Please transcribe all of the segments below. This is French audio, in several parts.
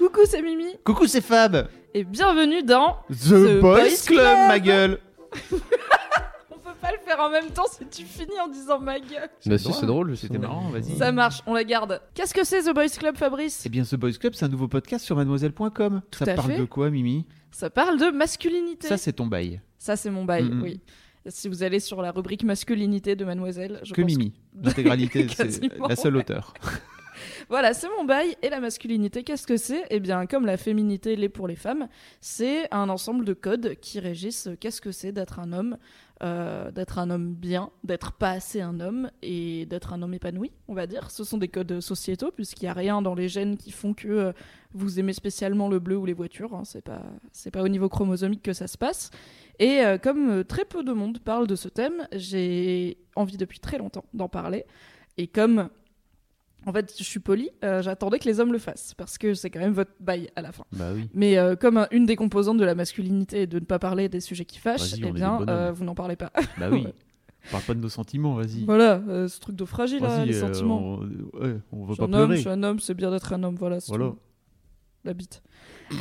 Coucou, c'est Mimi Coucou, c'est Fab et bienvenue dans The, Boys, Club, ma gueule On peut pas le faire en même temps si tu finis en disant ma gueule. Bah si, c'est drôle, C'était marrant, vas-y. Ça marche, on la garde. Qu'est-ce que c'est The Boys Club, Fabrice Eh bien, The Boys Club, c'est un nouveau podcast sur mademoiselle.com. Ça à parle fait. de quoi, Mimi Ça parle de masculinité. Ça, c'est ton bail. Ça, c'est mon bail, oui. Si vous allez sur la rubrique masculinité de Mademoiselle, je Que pense Mimi. L'intégralité, c'est la seule ouais. auteur. Voilà, c'est mon bail. Et la masculinité, qu'est-ce que c'est? Eh bien, comme la féminité l'est pour les femmes, c'est un ensemble de codes qui régissent qu'est-ce que c'est d'être un homme, euh, d'être un homme bien, d'être pas assez un homme et d'être un homme épanoui, on va dire. Ce sont des codes sociétaux, puisqu'il n'y a rien dans les gènes qui font que euh, vous aimez spécialement le bleu ou les voitures. hein. C'est pas, pas au niveau chromosomique que ça se passe. Et euh, comme très peu de monde parle de ce thème, j'ai envie depuis très longtemps d'en parler. Et comme en fait, je suis polie, euh, j'attendais que les hommes le fassent, parce que c'est quand même votre bail à la fin. Bah oui. Mais euh, comme un- une des composantes de la masculinité est de ne pas parler des sujets qui fâchent, Vas-y, on eh est bien, bonhommes. euh, vous n'en parlez pas. Bah oui. Ouais. Parle pas de nos sentiments, vas-y. Voilà, euh, ce truc de fragile, là, Vas-y, les euh, sentiments. on... ouais, on Je suis pas un homme, je pleurer. suis un homme, c'est bien d'être un homme, voilà, c'est Voilà. tout. La bite.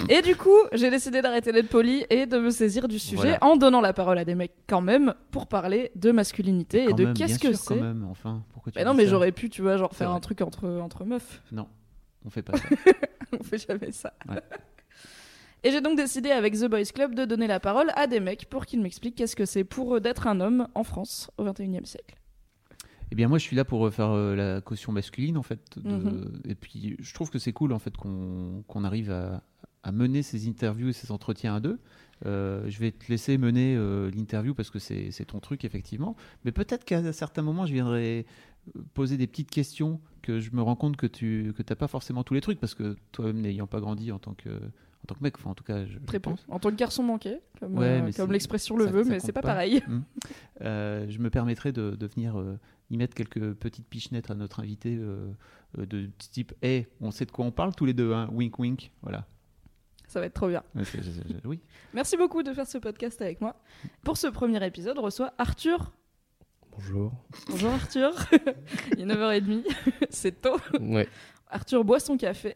Et du coup, j'ai décidé d'arrêter d'être poli et de me saisir du sujet Voilà. en donnant la parole à des mecs quand même pour parler de masculinité et de même, qu'est-ce que c'est. même, enfin, pourquoi tu Mais non, mais j'aurais pu, tu vois, genre faire un truc entre, entre meufs. Non, on fait pas ça. On fait jamais ça. Ouais. Et j'ai donc décidé avec The Boys Club de donner la parole à des mecs pour qu'ils m'expliquent qu'est-ce que c'est pour eux d'être un homme en France au 21e siècle. Eh bien, moi, je suis là pour faire euh, la caution masculine, en fait. de- Mhm. Et puis, je trouve que c'est cool, en fait, qu'on qu'on arrive à, à mener ces interviews et ces entretiens à deux. Euh, je vais te laisser mener euh, l'interview parce que c'est ton truc, effectivement. Mais peut-être qu'à certains moments, je viendrai euh, poser des petites questions que je me rends compte que tu que t'as pas forcément tous les trucs parce que toi-même n'ayant pas grandi en tant que en tant que mec, enfin en tout cas je Très. En tant que garçon manqué, comme, Ouais, euh, l'expression le ça- veut, ça mais c'est pas pas. pareil. Euh, je me permettrai de, de venir y mettre quelques petites pichenettes à notre invité de type Hey, on sait de quoi on parle tous les deux, hein wink wink. Voilà. Ça va être trop bien. Oui. Merci beaucoup de faire ce podcast avec moi. Pour ce premier épisode, on reçoit Arthur. Bonjour. Bonjour Arthur. Il est 9h30. c'est tôt. Ouais. Arthur boit son café.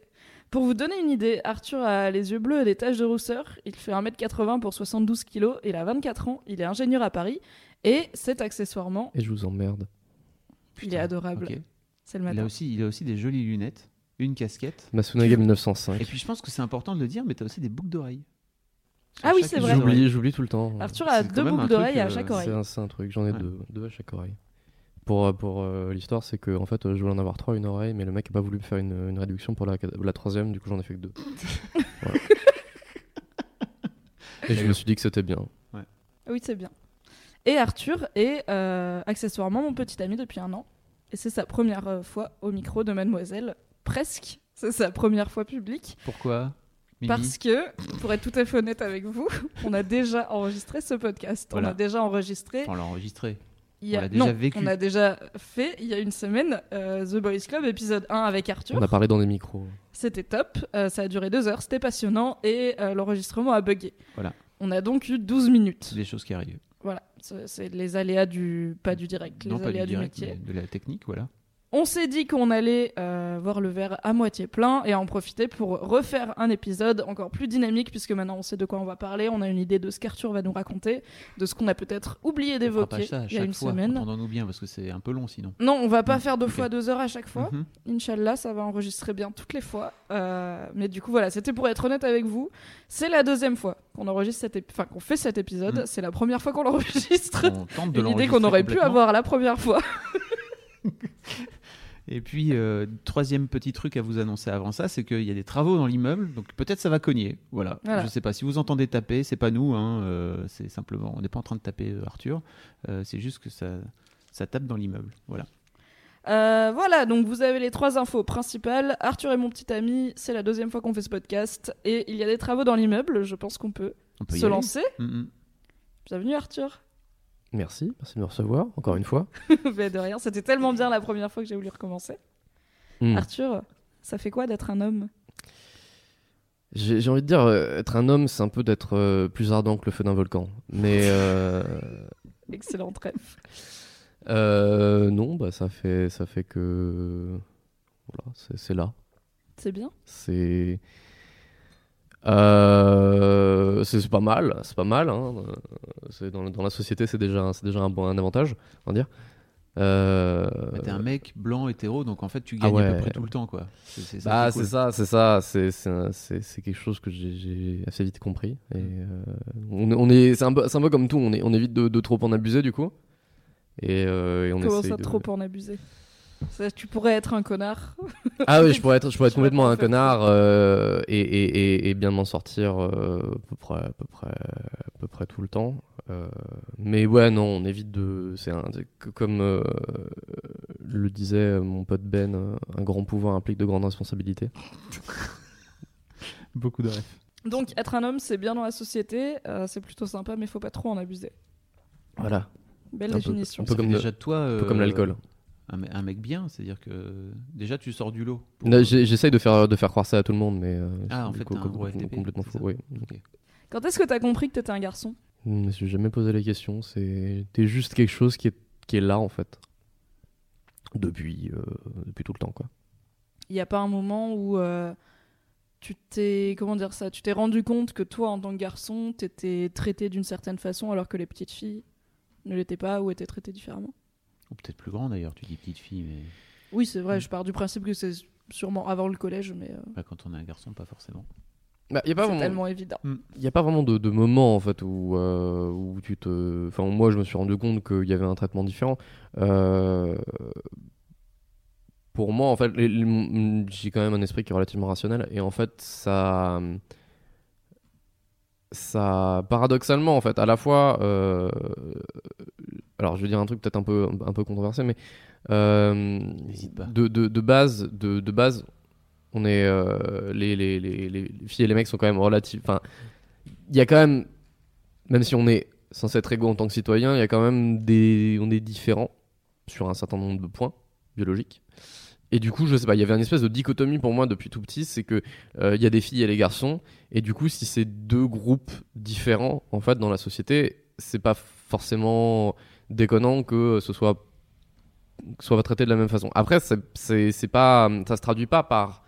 Pour vous donner une idée, Arthur a les yeux bleus et des taches de rousseur. Il fait 1m80 pour 72 kg. Il a 24 ans. Il est ingénieur à Paris. Et c'est accessoirement, Et je vous emmerde. il est Putain, adorable. C'est le Il, a matin. aussi, il a aussi des jolies lunettes, une casquette. Masunaga 1905. Et puis je pense que c'est important de le dire, mais tu as aussi des boucles d'oreilles. Ah oui, c'est vrai. J'oublie, j'oublie tout le temps. Arthur a deux boucles d'oreilles à euh, chaque C'est oreille. un, c'est un truc, j'en ai Ouais. deux, deux à chaque oreille. Pour, euh, pour euh, l'histoire, c'est que en fait, je voulais en avoir trois une oreille, mais le mec a pas voulu me faire une, une réduction pour la, la troisième, du coup j'en ai fait que deux. Voilà. Et je me suis dit que c'était bien. Oui, c'est bien. Et Arthur est euh, accessoirement mon petit ami depuis un an. Et c'est sa première fois au micro de Mademoiselle. Presque. C'est sa première fois publique. Pourquoi Mimi Parce que, pour être tout à fait honnête avec vous, on a déjà enregistré ce podcast. On a déjà enregistré. On l'a enregistré. il y a... on l'a déjà non, vécu. on a déjà fait il y a une semaine euh, The Boys Club épisode 1 avec Arthur. On a parlé dans des micros. C'était top. Euh, ça a duré deux heures. C'était passionnant. Et euh, l'enregistrement a bugué. Voilà. On a donc eu 12 minutes. C'est des choses qui arrivent. Voilà, c'est les aléas du pas du direct, les non, pas aléas du du, direct, métier. mais de la technique, voilà. On s'est dit qu'on allait euh, voir le verre à moitié plein et en profiter pour refaire un épisode encore plus dynamique puisque maintenant on sait de quoi on va parler, on a une idée de ce qu'Arthur va nous raconter, de ce qu'on a peut-être oublié d'évoquer ça à il y a chaque une fois. semaine. Entendons-nous bien parce que c'est un peu long sinon. Non, on va pas Mm, faire deux fois deux heures à chaque fois. Mhm. Inch'Allah, ça va enregistrer bien toutes les fois. Euh, mais du coup, voilà, c'était pour être honnête avec vous. C'est la deuxième fois qu'on enregistre cet enfin qu'on fait cet épisode. Mm. C'est la première fois qu'on l'enregistre. On tente de Une idée l'enregistrer qu'on aurait pu avoir la première fois. Et puis, euh, troisième petit truc à vous annoncer avant ça, c'est qu'il y a des travaux dans l'immeuble, donc peut-être ça va cogner. Voilà. Voilà. Je sais pas si vous entendez taper, c'est pas nous, hein, euh, c'est simplement, on n'est pas en train de taper euh, Arthur, euh, c'est juste que ça, ça tape dans l'immeuble. Voilà. Voilà, donc vous avez les trois infos principales. Arthur est mon petit ami, c'est la deuxième fois qu'on fait ce podcast. Et il y a des travaux dans l'immeuble, je pense qu'on peut, se lancer. Mm. Bienvenue Arthur. Merci, merci de me recevoir, encore une fois. Mais de rien, c'était tellement bien la première fois que j'ai voulu recommencer. Hmm. Arthur, ça fait quoi d'être un homme? J'ai envie de dire, euh, être un homme, c'est un peu d'être euh, plus ardent que le feu d'un volcan. Mais euh, Excellent trèfle. euh, non, bah, ça, fait, ça fait que. Voilà, c'est c'est là. C'est bien. C'est. Euh, c'est pas mal, c'est pas mal. Hein. C'est Dans, dans la société, c'est déjà, c'est déjà un, bon, un avantage, on va dire. Euh, T'es un mec blanc hétéro, donc en fait tu Ah gagnes à ouais. peu près tout le temps, quoi. C'est c'est ça Bah, c'est cool. ça, c'est ça, c'est c'est quelque chose que j'ai- assez vite compris. Et euh, on, est- on est, c'est un, peu- c'est un peu comme tout, on, est, on évite de, de trop en abuser du coup. Et, euh, et on Comment ça, de- trop en abuser? Ça, Tu pourrais être un connard. Ah oui, je pourrais être, je pourrais être complètement un connard euh, et, et, et, et bien m'en sortir euh, à peu près, à peu près, à peu près tout le temps. Euh, mais ouais, non, on évite de. C'est un, c'est que comme euh, le disait mon pote Ben, un grand pouvoir implique de grandes responsabilités. Beaucoup de rêves. Donc, être un homme, c'est bien dans la société, euh, c'est plutôt sympa, mais faut pas trop en abuser. Voilà, Belle Un peu- définition. un peu comme de- déjà de toi un peu comme l'alcool. Un, me- un mec bien, c'est-à-dire que déjà tu sors du lot. pour- J'essaye de faire, de faire croire ça à tout le monde, mais. euh, Ah, en fait, un gros complètement- FTP, Complètement c'est faux, oui. Quand est-ce que t'as compris que t'étais un garçon? Je me suis jamais posé la question. C'est t'es juste quelque chose qui est, qui est là, en fait. Depuis, euh, depuis tout le temps, quoi. Il y a pas un moment où euh, tu t'es comment dire ça? Tu t'es rendu compte que toi, en tant que garçon, t'étais traité d'une certaine façon, alors que les petites filles ne l'étaient pas ou étaient traitées différemment? Ou peut-être plus grand d'ailleurs, tu dis petite fille, mais Oui, c'est vrai. Je pars du principe que c'est sûrement avant le collège, mais euh, bah, quand on est un garçon, pas forcément. Il y a pas vraiment, tellement évident. y a pas vraiment de, de moment en fait où, euh, où tu te. Enfin, moi, je me suis rendu compte qu'il y avait un traitement différent. Euh, Pour moi, en fait, les- j'ai quand même un esprit qui est relativement rationnel et en fait, ça. Ça, paradoxalement, en fait, à la fois. euh, Alors, je vais dire un truc peut-être un peu, un peu controversé, mais. euh, pas. de, de, de base, de, de base, on est euh, les, les, les, les filles et les mecs sont quand même relatifs. Enfin, il y a quand même, même si on est censé être égaux en tant que citoyen, il y a quand même des, on est différents sur un certain nombre de points biologiques. Et du coup, je sais pas, il y avait une espèce de dichotomie pour moi depuis tout petit, c'est que euh, il y a des filles et les garçons, et du coup, si c'est deux groupes différents en fait dans la société, c'est pas forcément déconnant que ce soit soit traité de la même façon. Après, c'est c'est pas ça se traduit pas par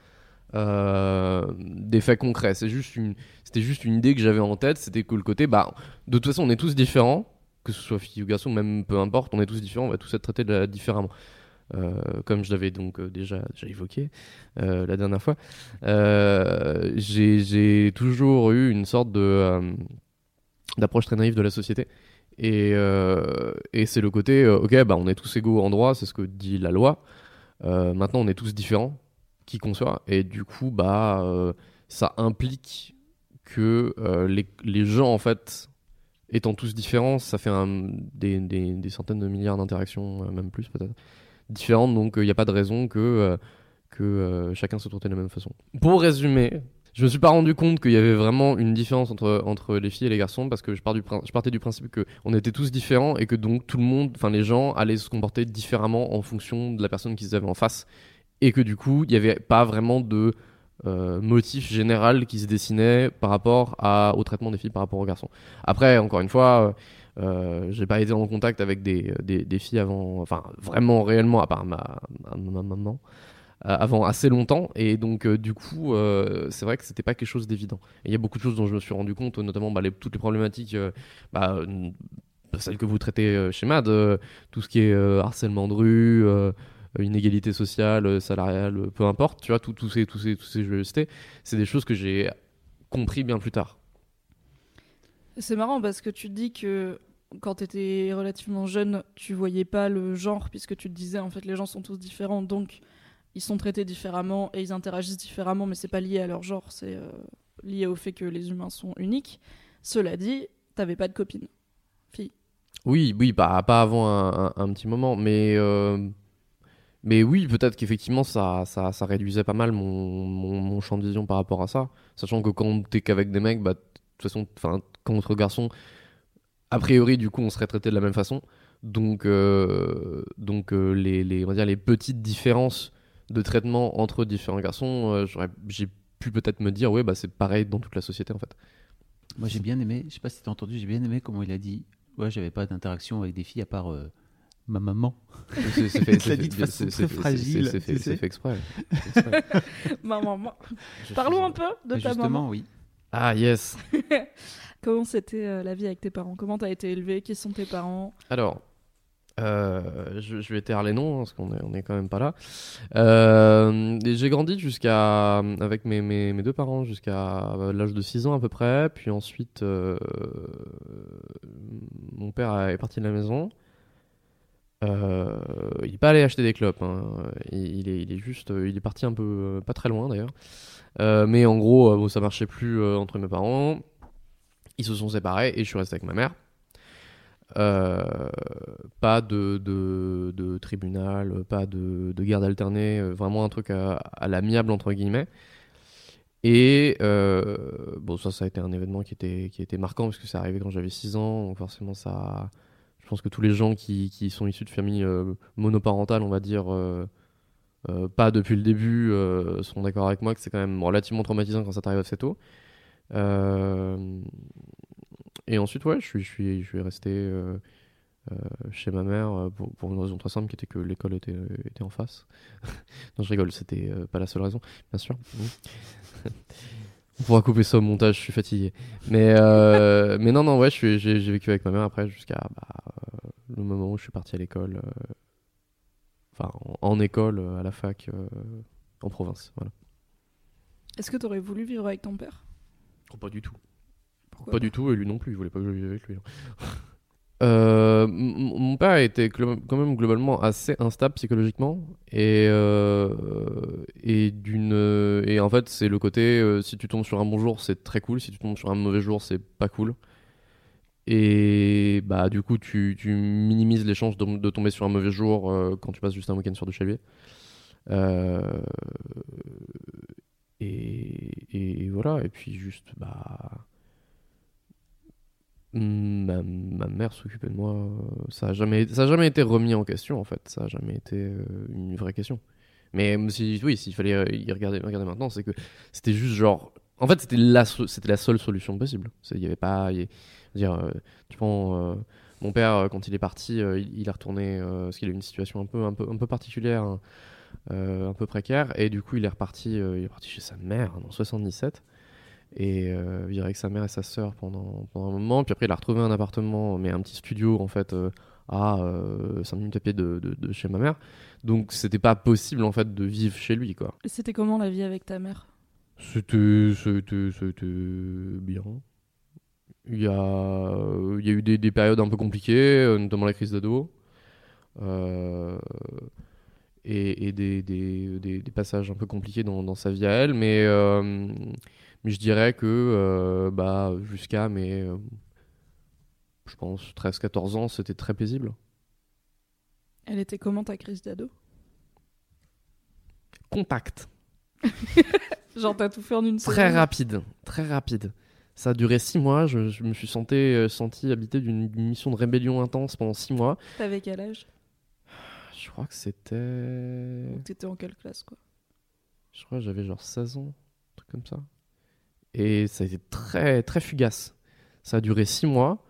euh, des faits concrets. C'est juste une c'était juste une idée que j'avais en tête. C'était que le côté bah de toute façon on est tous différents, que ce soit fille ou garçon, même peu importe, on est tous différents, on va tous être traités différemment. Euh, comme je l'avais donc euh, déjà, évoqué la dernière fois, j'ai toujours eu une sorte de d'approche très naïve de la société. Et, euh, et c'est le côté, euh, ok, bah, on est tous égaux en droit, c'est ce que dit la loi. Euh, maintenant, on est tous différents, qui qu'on soit. Et du coup, bah, ça implique que les, gens, en fait, étant tous différents, ça fait des, centaines de milliards d'interactions, même plus peut-être, différentes. Donc, il n'y a pas de raison que, que chacun se traitait de la même façon. Pour résumer, je me suis pas rendu compte qu'il y avait vraiment une différence entre, entre les filles et les garçons parce que je, partais du principe que on était tous différents et que donc tout le monde, enfin les gens allaient se comporter différemment en fonction de la personne qu'ils avaient en face et que du coup il n'y avait pas vraiment de euh, motif général qui se dessinait par rapport au traitement des filles par rapport aux garçons. Après, encore une fois, euh, euh, j'ai pas été en contact avec des, filles avant, enfin vraiment réellement à part ma, ma, ma maman avant assez longtemps. Et donc euh, du coup euh, c'est vrai que c'était pas quelque chose d'évident. Il y a beaucoup de choses dont je me suis rendu compte notamment bah, toutes les problématiques euh, bah, euh, celles que vous traitez euh, chez MAD euh, tout ce qui est euh, harcèlement de rue euh, inégalité sociale euh, salariale euh, peu importe tu vois tous ces tous ces tous ces jeux c'est des choses que j'ai compris bien plus tard. C'est marrant parce que tu dis que quand t'étais relativement jeune, tu voyais pas le genre, puisque tu te disais en fait les gens sont tous différents, donc ils sont traités différemment et ils interagissent différemment, mais c'est pas lié à leur genre, c'est euh, lié au fait que les humains sont uniques. Cela dit, t'avais pas de copine. Oui, oui, pas, pas avant un, petit moment, mais euh, Mais oui, peut-être qu'effectivement, ça, ça, ça réduisait pas mal mon, mon, champ de vision par rapport à ça. Sachant que quand t'es qu'avec des mecs, bah, de toute façon, entre garçons, a priori, du coup, on serait traité de la même façon. Donc, euh, donc les, les, on va dire, les petites différences de traitement entre différents garçons, euh, j'aurais- j'ai pu peut-être me dire, ouais, bah, c'est pareil dans toute la société, en fait. Moi, j'ai bien aimé, je sais pas si t'as entendu, j'ai bien aimé comment il a dit Ouais, j'avais pas d'interaction avec des filles à part euh, ma maman. C'est fait, dit de fait- façon très fragile, c'est- fait- exprès. C'est fait exprès. Maman, Parlons un peu de ta Justement, maman. oui. Ah, yes. Comment c'était euh, la vie avec tes parents? Comment t'as été élevé Qui sont tes parents? Alors, euh, je, vais taire les noms parce qu'on est, quand même pas là. Euh, j'ai grandi jusqu'à avec mes, deux parents jusqu'à euh, l'âge de 6 ans à peu près. Puis ensuite, mon père est parti de la maison. Il est pas allé acheter des clopes. hein. Il, est, juste, il est parti un peu, pas très loin d'ailleurs. Mais en gros, bon, ça marchait plus entre mes parents. Ils se sont séparés et je suis resté avec ma mère. Euh, pas de, de, de tribunal, pas de, de garde alternée, euh, vraiment un truc à, à l'amiable entre guillemets. Et euh, bon, ça, ça a été un événement qui était, qui était marquant parce que c'est arrivé quand j'avais 6 ans, donc forcément, ça. Je pense que tous les gens qui, qui sont issus de familles monoparentales, on va dire, pas depuis le début, seront d'accord avec moi que c'est quand même relativement traumatisant quand ça t'arrive assez tôt. Euh, et ensuite, ouais, je suis, je suis, je suis resté euh, euh, chez ma mère euh, pour, pour une raison très simple qui était que l'école était, était en face. non, je rigole, c'était euh, pas la seule raison, bien sûr. On pourra couper ça au montage, je suis fatigué. Mais, euh, mais non, non, ouais, j'ai vécu avec ma mère après jusqu'à bah, euh, le moment où je suis parti à l'école. euh, Enfin, en, en école, à la fac, euh, en province. Voilà. Est-ce que t'aurais voulu vivre avec ton père? Oh, pas du tout. Pourquoi Pas du tout, et lui non plus, il voulait pas que je vive avec lui. Euh, mon père était quand même globalement assez instable psychologiquement et euh, et d'une et en fait c'est le côté euh, si tu tombes sur un bon jour c'est très cool si tu tombes sur un mauvais jour c'est pas cool et bah du coup tu, tu minimises les chances de, de tomber sur un mauvais jour euh, quand tu passes juste un week-end sur lui Euh, et, et voilà et puis juste bah ma, ma mère s'occupait de moi. euh, Ça a jamais, ça a jamais été remis en question en fait. Ça a jamais été euh, une vraie question. Mais euh, si, oui, s'il fallait y regarder, regarder maintenant, c'est que c'était juste genre. En fait, c'était la, c'était la seule solution possible. Il y avait pas, dire, tu prends mon père quand il est parti, il, il est retourné parce qu'il a eu une situation un peu, un peu, un peu particulière, hein, un peu précaire, et du coup, il est reparti, il est parti chez sa mère en 77 et euh, vivre avec sa mère et sa sœur pendant, pendant un moment. Puis après, il a retrouvé un appartement, mais un petit studio en fait euh, à 5 minutes à pied de, de- de chez ma mère. Donc c'était pas possible en fait de vivre chez lui quoi. Et C'était comment la vie avec ta mère? C'était c'était c'était bien. Il y a il y a eu des, des périodes un peu compliquées, euh, notamment la crise d'ado. Euh, et, et des, des, des- des passages un peu compliqués dans, dans sa vie à elle, mais, euh, mais je dirais que euh, bah, jusqu'à mes, euh, je pense, 13-14 ans, c'était très paisible. Elle était comment ta crise d'ado? Contact. Genre t'as tout fait en une Très semaine? rapide, très rapide. Ça a duré 6 mois, je, je me suis senti, euh, senti habité d'une mission de rébellion intense pendant 6 mois. T'avais quel âge? Je crois que c'était... T'étais en quelle classe quoi? Je crois que j'avais genre 16 ans, un truc comme ça. Et ça a été très, très fugace. Ça a duré 6 mois.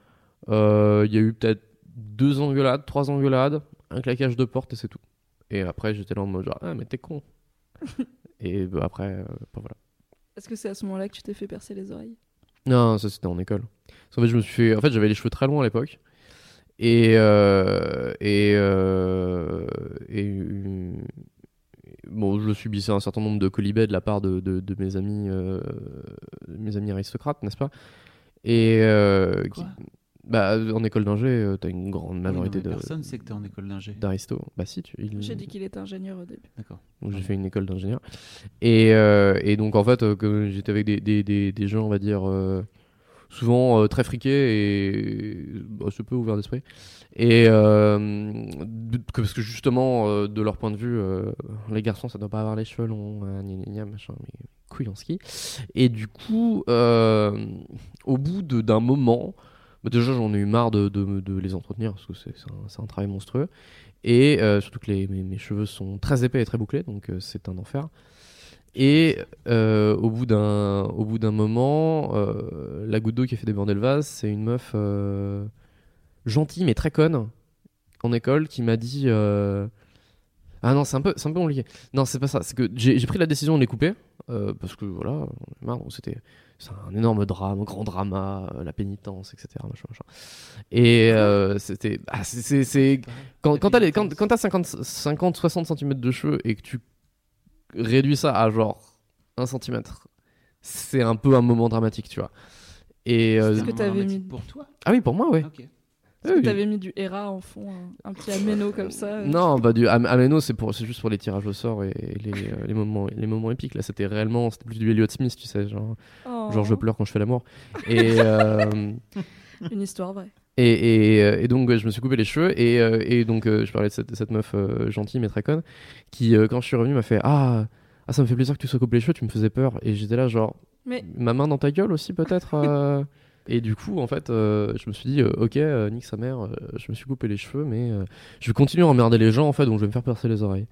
Euh, Il y a eu peut-être deux engueulades, trois engueulades, un claquage de porte et c'est tout. Et après, j'étais là en mode genre, ah, mais t'es con. et bah, après, euh, bah, voilà. Est-ce que c'est à ce moment-là que tu t'es fait percer les oreilles? Non, ça c'était en école. Parce qu'en fait, je me suis fait... En fait, j'avais les cheveux très longs à l'époque. Et, euh, et, euh, et euh, bon, je subissais un certain nombre de colibets de la part de, de, de mes amis, euh, mes amis aristocrates, n'est-ce pas? Et euh, qui- bah, en école d'ingé, euh, t'as une grande Oui, non, majorité de Personne sait que t'es en école d'ingé. d'aristos. Bah si, tu, il- J'ai dit qu'il était ingénieur au début. D'accord. donc j'ai fait une école d'ingénieur. Et, euh, et donc en fait, euh, j'étais avec des, des, des, des gens, on va dire, euh, souvent euh, très friqués et bah, peu ouverts d'esprit. Et euh, parce que justement, euh, de leur point de vue, les garçons, ça doit pas avoir les cheveux longs, gna gna machin, mais couilles en ski. Et du coup, au bout d'un moment, bah, déjà j'en ai eu marre de, de- les entretenir parce que c'est un, travail monstrueux. Et surtout que mes, cheveux sont très épais et très bouclés, donc c'est un enfer. Et euh, au bout d'un au bout d'un moment, euh, la goutte d'eau qui a fait déborder le vase, c'est une meuf euh, gentille mais très conne en école qui m'a dit ah non c'est un peu c'est un peu compliqué. Non c'est pas ça c'est que j'ai pris la décision de les couper parce que voilà c'était c'est un énorme drame un grand drama la pénitence etc machin, machin. et euh, c'était ah, c'est- quand, quand t'as les- quand, quand t'as 50, 50 60 cm de cheveux et que tu réduis ça à genre 1 cm c'est un peu un moment dramatique tu vois et euh, Est-ce que t'avais mis- pour toi ah oui pour moi ouais Ok. Oui, oui. T'avais mis du Hera en fond, un, un petit améno comme ça. euh, Non, bah du Am- Ameno, c'est pour, c'est juste pour les tirages au sort et, et les, euh, les moments, les moments épiques. Là, c'était réellement, c'était plus du Elliot Smith, tu sais, genre, oh, genre je pleure quand je fais l'amour. Et, euh, Une histoire vraie. Et, et, euh, et donc ouais, je me suis coupé les cheveux et, euh, et donc euh, je parlais de cette, de cette meuf euh, gentille mais très conne qui, euh, quand je suis revenu, m'a fait ah, ah ça me fait plaisir que tu sois coupé les cheveux, tu me faisais peur. Et j'étais là genre Mais ma main dans ta gueule aussi peut-être. euh. Et du coup, en fait, euh, je me suis dit, euh, ok, euh, nique sa mère, euh, je me suis coupé les cheveux, mais euh, je vais continuer à emmerder les gens, en fait, donc je vais me faire percer les oreilles.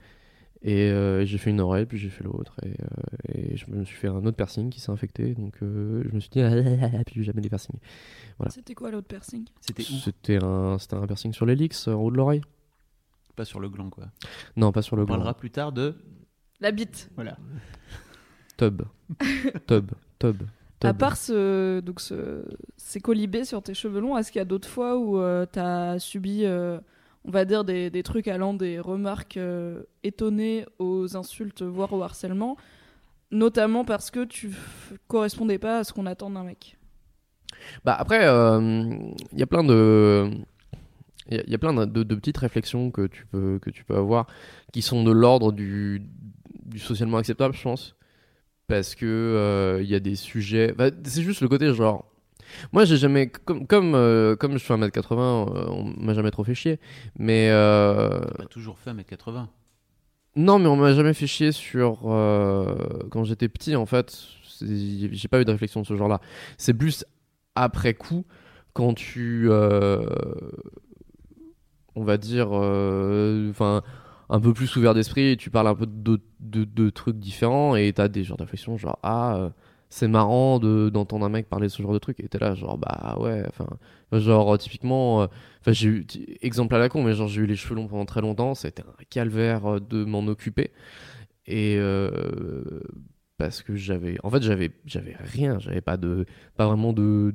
Et euh, j'ai fait une oreille, puis j'ai fait l'autre, et, euh, et je me suis fait un autre piercing qui s'est infecté, donc euh, je me suis dit, ah, ah, ah, puis jamais des piercings. Voilà. c'était quoi l'autre piercing? C'était où? C'était un, c'était un piercing sur l'hélix, en haut de l'oreille Pas sur le gland, quoi. Non, pas sur le On gland. parlera plus tard de. La bite. Voilà. Tub. Tub. Tub. À part ce, donc ce, ces colibés sur tes cheveux longs, est-ce qu'il y a d'autres fois où euh, t'as subi, euh, on va dire, des, des trucs allant des remarques euh, étonnées aux insultes, voire au harcèlement, notamment parce que tu correspondais pas à ce qu'on attend d'un mec Bah après, il y a plein de, il y, a- plein de, petites réflexions que tu peux que tu peux avoir qui sont de l'ordre du, du socialement acceptable, je pense, parce que il y a des sujets. bah, c'est juste le côté genre. Moi, j'ai jamais comme comme euh, comme je fais 1m80, euh, on m'a jamais trop fait chier, mais euh, toujours fait 1m80. non, mais on m'a jamais fait chier sur euh, quand j'étais petit en fait. J'ai pas eu de réflexion de ce genre-là. C'est plus après coup quand tu, on va dire, enfin, un peu plus ouvert d'esprit tu parles un peu de, de, de trucs différents et t'as des genres genre ah euh, c'est marrant de d'entendre un mec parler de ce genre de truc et t'es là genre bah ouais enfin genre typiquement euh, Enfin, j'ai eu exemple à la con, mais genre j'ai eu les cheveux longs pendant très longtemps. C'était un calvaire euh, de m'en occuper. Et euh, parce que j'avais, en fait, j'avais, j'avais rien. J'avais pas de, pas vraiment de,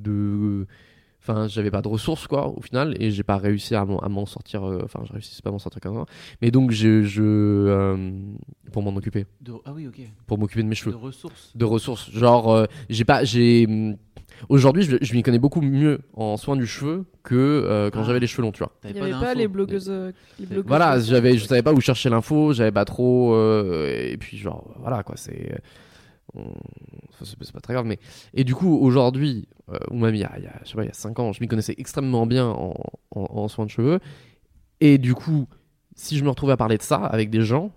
enfin, j'avais pas de ressources quoi au final, et j'ai pas réussi à m'en, sortir. euh, Enfin, je réussis pas à m'en sortir comme ça. Mais donc je, je, euh, pour m'en occuper, De... Ah oui, ok. pour m'occuper de mes cheveux De ressources. de ressources. Genre, euh, j'ai pas, j'ai. hum, Aujourd'hui, je, je m'y connais beaucoup mieux en soins du cheveu que euh, quand Ah. j'avais les cheveux longs, tu vois. Il n'y avait pas les blogueuses. euh, les blogueuses Voilà, j'avais, je savais pas où chercher l'info, j'avais pas trop. euh, et puis, genre, voilà, quoi, c'est. Euh, on- enfin, c'est pas très grave, mais. Et du coup, aujourd'hui, euh, ou même il y a, il y a, je sais pas, il y a 5 ans, je m'y connaissais extrêmement bien en, en, en soins de cheveux. Et du coup, si je me retrouvais à parler de ça avec des gens,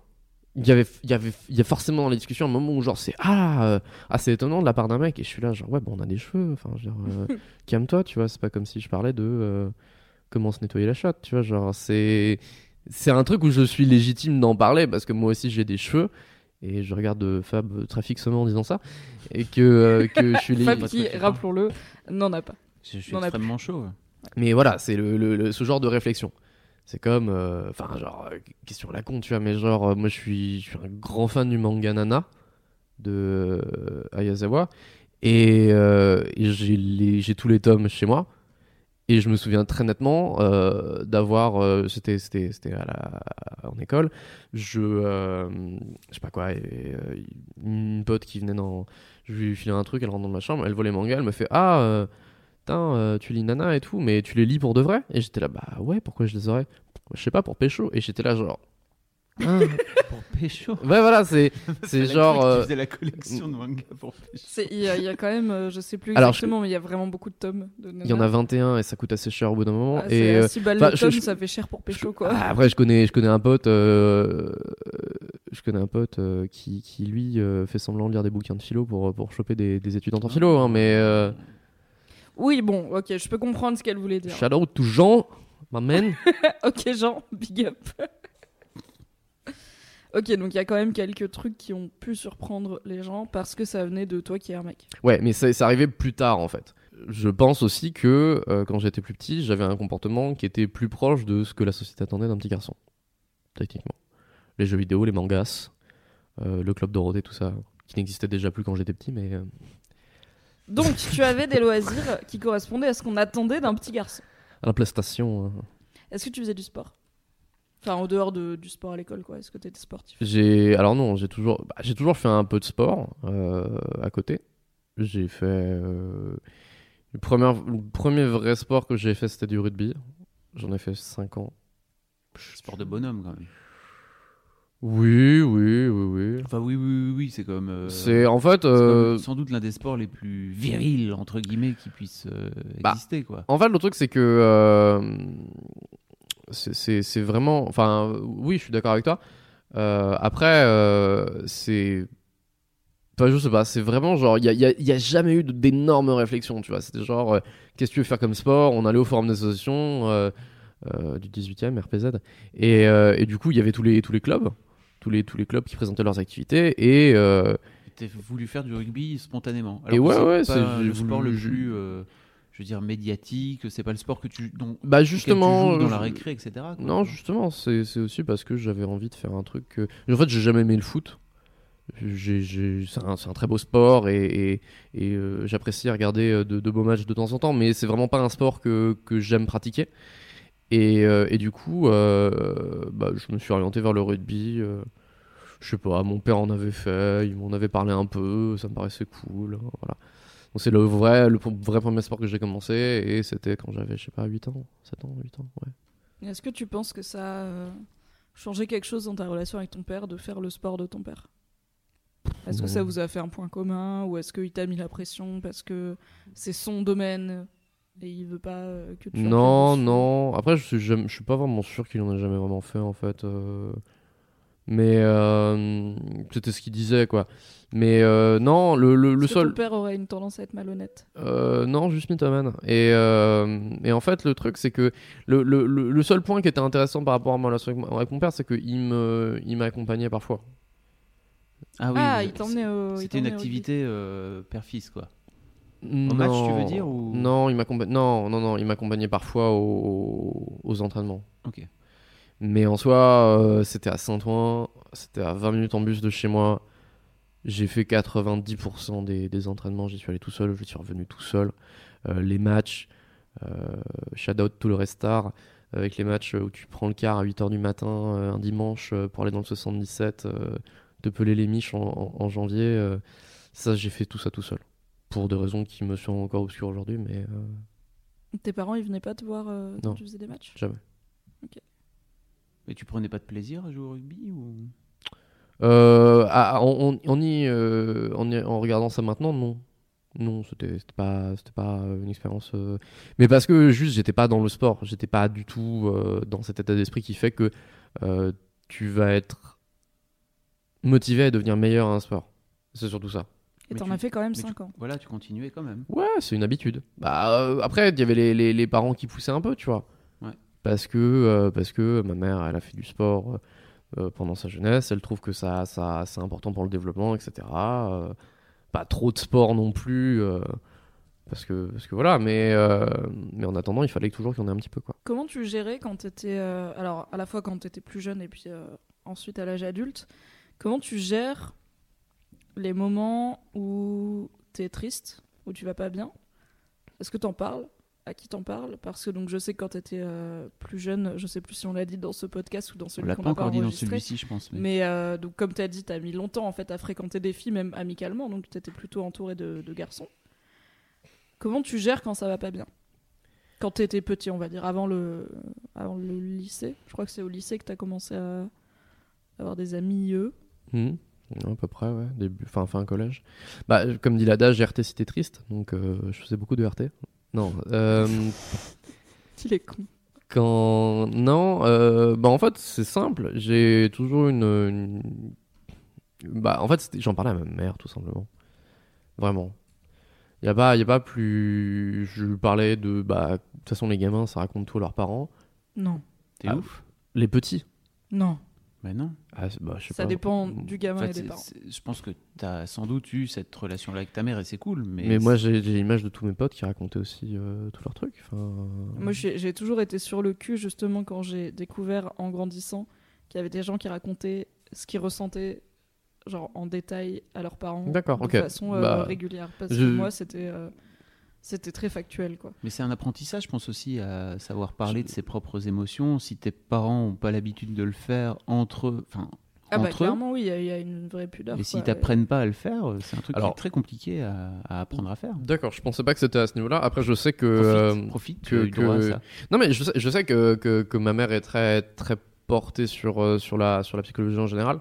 il y avait, il y avait, il y a forcément dans les discussions un moment où, genre, c'est ah, euh, assez étonnant de la part d'un mec, et je suis là, genre, ouais, bon, on a des cheveux, enfin, je veux dire, euh, calme-toi, tu vois, c'est pas comme si je parlais de euh, comment se nettoyer la chatte, tu vois, genre, c'est. C'est un truc où je suis légitime d'en parler parce que moi aussi j'ai des cheveux et je regarde euh, Fab très fixement en disant ça et que, euh, que je suis Fab légitime. qui, rappelons-le, n'en a pas. Je suis Non, on a extrêmement chaud. Mais voilà, c'est le, le- le- ce genre de réflexion. C'est comme, euh, enfin, genre, euh, question la con, tu vois, mais genre, euh, moi je suis, je suis un grand fan du manga Nana de euh, Ayazawa et, euh, et j'ai les- j'ai tous les tomes chez moi. Et je me souviens très nettement euh, d'avoir, euh, c'était c'était c'était à la en école, je euh, je sais pas quoi, une pote qui venait dans, je lui filais un truc, elle rentre dans ma chambre, elle voit les mangas, elle me fait ah euh, tu lis Nana et tout, mais tu les lis pour de vrai? Et j'étais là bah ouais pourquoi je les aurais? Je sais pas pour pécho. Et j'étais là genre Ah. Pour pécho. Ouais, voilà, c'est c'est genre. qui euh, faisait la collection de manga pour pécho. Il y, a- il y a quand même, euh, je sais plus Alors, exactement, mais il y a vraiment beaucoup de tomes. Il y en a 21 et ça coûte assez cher au bout d'un moment. Ah, et c'est euh, 6 balles le je- tome, je- ça fait cher pour pécho quoi. Ah, après, je connais, je connais un pote, euh, je connais un pote euh, qui, qui lui euh, fait semblant de lire des bouquins de philo pour, pour choper des, des étudiantes en philo, hein, mais euh, Oui, bon, ok, je peux comprendre ce qu'elle voulait dire. shout out to Jean, my man. ok, Jean, big up. Ok, donc il y a quand même quelques trucs qui ont pu surprendre les gens parce que ça venait de toi qui es un mec. Ouais, mais c'est c'est arrivé plus tard en fait. Je pense aussi que euh, quand j'étais plus petit, j'avais un comportement qui était plus proche de ce que la société attendait d'un petit garçon. Techniquement. Les jeux vidéo, les mangas, euh, le club Dorothée, tout ça, qui n'existait déjà plus quand j'étais petit, mais. euh, Donc tu avais des loisirs qui correspondaient à ce qu'on attendait d'un petit garçon. à la PlayStation. hein. Est-ce que tu faisais du sport? Enfin, en dehors de- du sport à l'école, quoi. Est-ce que tu étais sportif? J'ai alors non, j'ai toujours bah, j'ai toujours fait un peu de sport euh, à côté. J'ai fait euh, le premier le premier vrai sport que j'ai fait c'était du rugby. J'en ai fait 5 ans. Sport de bonhomme quand même. Oui, oui, oui, oui. Enfin oui, oui, oui, oui, c'est comme. euh, C'est en fait c'est euh, comme sans doute l'un des sports les plus virils entre guillemets qui puissent euh, Bah, exister quoi. en fait le truc c'est que euh, c'est- vraiment enfin oui, je suis d'accord avec toi. Euh, après euh, c'est Enfin, je sais pas, c'est vraiment genre, il y a, y a- y a jamais eu d'énormes réflexions, tu vois. C'était genre, euh, qu'est-ce que tu veux faire comme sport? On allait au forum d'association du 18e, RPZ. Et, et du coup, il y avait tous les, tous les clubs, tous les, tous les clubs qui présentaient leurs activités. Et T'as voulu faire du rugby spontanément. Et ouais, ouais, c'est- le sport le plus, je veux dire, médiatique. C'est pas le sport que tu, dont, bah justement. tu joues dans la récré, etc. quoi. Non, justement, c'est aussi parce que j'avais envie de faire un truc. que- En fait, j'ai jamais aimé le foot. C'est un, un très beau sport et, et, et, euh, j'apprécie regarder euh, de, de beaux matchs de temps en temps, mais c'est vraiment pas un sport que, que j'aime pratiquer. Et, euh, et du coup, euh, bah, je me suis orienté vers le rugby. je sais pas, mon père en avait fait, il m'en avait parlé un peu, ça me paraissait cool. hein, Voilà. Donc c'est le vrai, le vrai premier sport que j'ai commencé et c'était quand j'avais, je sais pas, 8 ans, 7 ans, 8 ans, ouais. Est-ce que tu penses que ça a euh, changé quelque chose dans ta relation avec ton père de faire le sport de ton père? Est-ce que ça vous a fait un point commun ou est-ce qu'il t'a mis la pression parce que c'est son domaine et il veut pas euh, que tu Non, non. Après, je suis, jamais- je suis pas vraiment sûr qu'il en ait jamais vraiment fait, en fait. euh. Mais euh, c'était ce qu'il disait, quoi. Mais euh, non, le, le, le seul. ton père aurait une tendance à être malhonnête? Euh, non, juste mythomane. Et, euh, et en fait, le truc, c'est que le, le, seul point qui était intéressant par rapport à ma relation avec, mon- avec mon père, c'est qu'il me, il m'accompagnait parfois. Ah oui. Ah, mais il t'emmenait au. il C'était une activité euh, père-fils quoi. Au match, tu veux dire, ou- Non, il m'accompa- non, non, non, il m'accompagnait parfois aux, aux entraînements. Ok. Mais en soi, euh, c'était à Saint-Ouen, c'était à 20 minutes en bus de chez moi. J'ai fait 90% des, des entraînements, j'y suis allé tout seul, je suis revenu tout seul. Euh, les matchs, euh, shout out tout le restar, avec les matchs où tu prends le car à 8h du matin euh, un dimanche pour aller dans le 77, euh, de peler les miches en, en- en janvier. ça, j'ai fait tout ça tout seul. Pour des raisons qui me sont encore obscures aujourd'hui, mais Tes parents, ils venaient pas te voir quand tu faisais des matchs? Jamais. Mais tu prenais pas de plaisir à jouer au rugby ou? Euh, ah, ah, y, euh, en y- en regardant ça maintenant, non. Non, c'était pas, c'était pas une expérience. euh, Mais parce que juste, j'étais pas dans le sport. J'étais pas du tout euh, dans cet état d'esprit qui fait que euh, tu vas être motivé à devenir meilleur à un sport. C'est surtout ça. Et t'en as fait quand même mais tu- 5 ans. Voilà, tu continuais quand même. Ouais, c'est une habitude. Bah, euh, après, il y avait les, les, les parents qui poussaient un peu, tu vois. Parce que, euh, parce que ma mère, elle a fait du sport euh, pendant sa jeunesse. Elle trouve que ça, ça, c'est important pour le développement, etc. Euh, pas trop de sport non plus. euh, parce, que, parce que voilà, mais, euh, mais en attendant, il fallait toujours qu'il y en ait un petit peu, quoi. Comment tu gérais quand euh, alors, à la fois quand t'étais plus jeune et puis euh, ensuite à l'âge adulte, comment tu gères les moments où t'es triste, où tu vas pas bien? Est-ce que t'en parles? À qui t'en parles Parce que donc je sais que quand t'étais euh, plus jeune, je sais plus si on l'a dit dans ce podcast ou dans celui qu'on a pas encore dit dans celui-ci, je pense. Mais... Mais euh, donc comme tu as dit, tu as mis longtemps en fait à fréquenter des filles, même amicalement, donc tu étais plutôt entouré de, de garçons. Comment tu gères quand ça va pas bien? Quand tu étais petit, on va dire, avant le, avant le lycée. Je crois que c'est au lycée que tu as commencé à, avoir des amis eux. Mhm. À peu près, ouais. Début, fin, fin collège. Bah, comme dit l'adage, RT c'était triste, donc euh, je faisais beaucoup de RT. Non. euh, Il est con. quand. Non, euh, bah en fait, c'est simple. J'ai toujours une. une- Bah, en fait, j'en parlais à ma mère, tout simplement. Vraiment. Il n'y a, pas- y a pas plus. Je lui parlais de. Bah, de toute façon, les gamins, ça raconte tout à leurs parents. Non, T'es Ah, ouf Les petits. non. Bah non. Ah, bah, je sais Ça pas. dépend du En gamin fait, et des parents. je pense que tu as sans doute eu cette relation-là avec ta mère et c'est cool. Mais, Mais moi, j'ai l'image de tous mes potes qui racontaient aussi euh, tous leurs trucs. Enfin, Moi, j'ai toujours été sur le cul, justement, quand j'ai découvert en grandissant qu'il y avait des gens qui racontaient ce qu'ils ressentaient, genre en détail, à leurs parents. D'accord, de façon euh, Bah, régulière. Parce je- que moi, c'était. euh, C'était très factuel, quoi. Mais c'est un apprentissage, je pense aussi, à savoir parler de ses propres émotions. Si tes parents n'ont pas l'habitude de le faire entre eux, enfin, Ah bah entre eux, clairement, oui, il y, a- il y a une vraie pudeur. et s'ils t'apprennent pas à le faire, euh, c'est un truc qui est très compliqué à, à apprendre à faire. D'accord, je pensais pas que c'était à ce niveau-là. Après, je sais que. Profite, euh, profite, que- as eu droit à que- ça. Non, mais je sais, je sais que, que, que ma mère est très, très portée sur, euh, sur, la, sur la psychologie en général.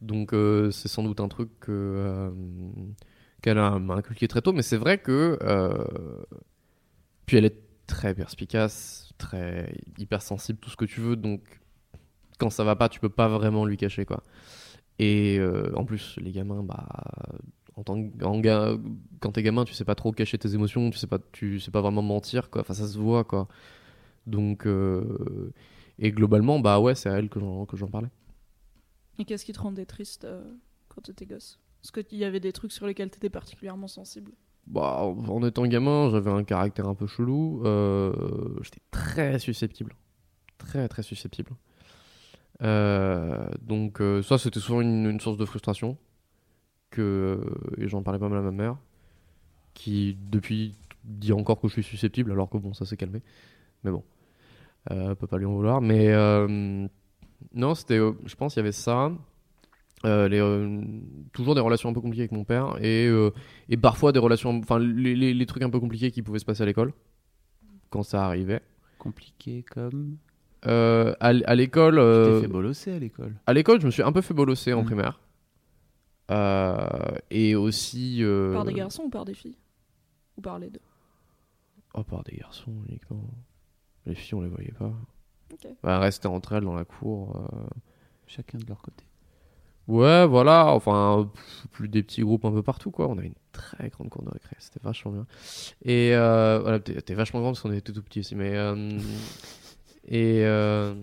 Donc, euh, c'est sans doute un truc que, euh, qu'elle a- inculqué très tôt. Mais c'est vrai que. euh, Puis elle est très perspicace, très hypersensible, tout ce que tu veux. Donc, quand ça va pas, tu peux pas vraiment lui cacher, quoi. Et euh, en plus, les gamins, bah. En tant que, en quand t'es gamin, tu sais pas trop cacher tes émotions, tu sais pas, tu sais pas vraiment mentir, quoi. Enfin, ça se voit, quoi. Donc, euh, et globalement, bah ouais, c'est à elle que j'en, parlais. Et qu'est-ce qui te rendait triste quand t'étais gosse? Est-ce qu'il y avait des trucs sur lesquels t'étais particulièrement sensible Bah, en étant gamin, j'avais un caractère un peu chelou. euh, j'étais très susceptible. Très, très susceptible. Euh, donc, euh, ça, c'était souvent une, source de frustration. Que, et j'en parlais pas mal à ma mère. Qui, depuis, dit encore que je suis susceptible, alors que bon, ça s'est calmé. Mais bon, euh, peut pas lui en vouloir. Mais euh, non, c'était, euh, je pense, il y avait ça. Euh, les, euh, toujours des relations un peu compliquées avec mon père et, euh, et parfois des relations, enfin les, les- les trucs un peu compliqués qui pouvaient se passer à l'école quand ça arrivait. Compliqué comme? Euh, à, à l'école, Tu t'es fait bolosser à l'école. à l'école, je me suis un peu fait bolosser en Mm. primaire Euh, et aussi euh, Par des garçons ou par des filles? Ou par les deux? Oh, par des garçons uniquement. Les filles, on les voyait pas. Ok. Bah, elles restaient entre elles dans la cour. euh. Chacun de leur côté. Ouais, voilà, enfin, plus des petits groupes un peu partout, quoi. On avait une très grande cour de récré, c'était vachement bien. Et euh, voilà, t'es vachement grand parce qu'on était tout petits aussi, mais. euh, et. euh,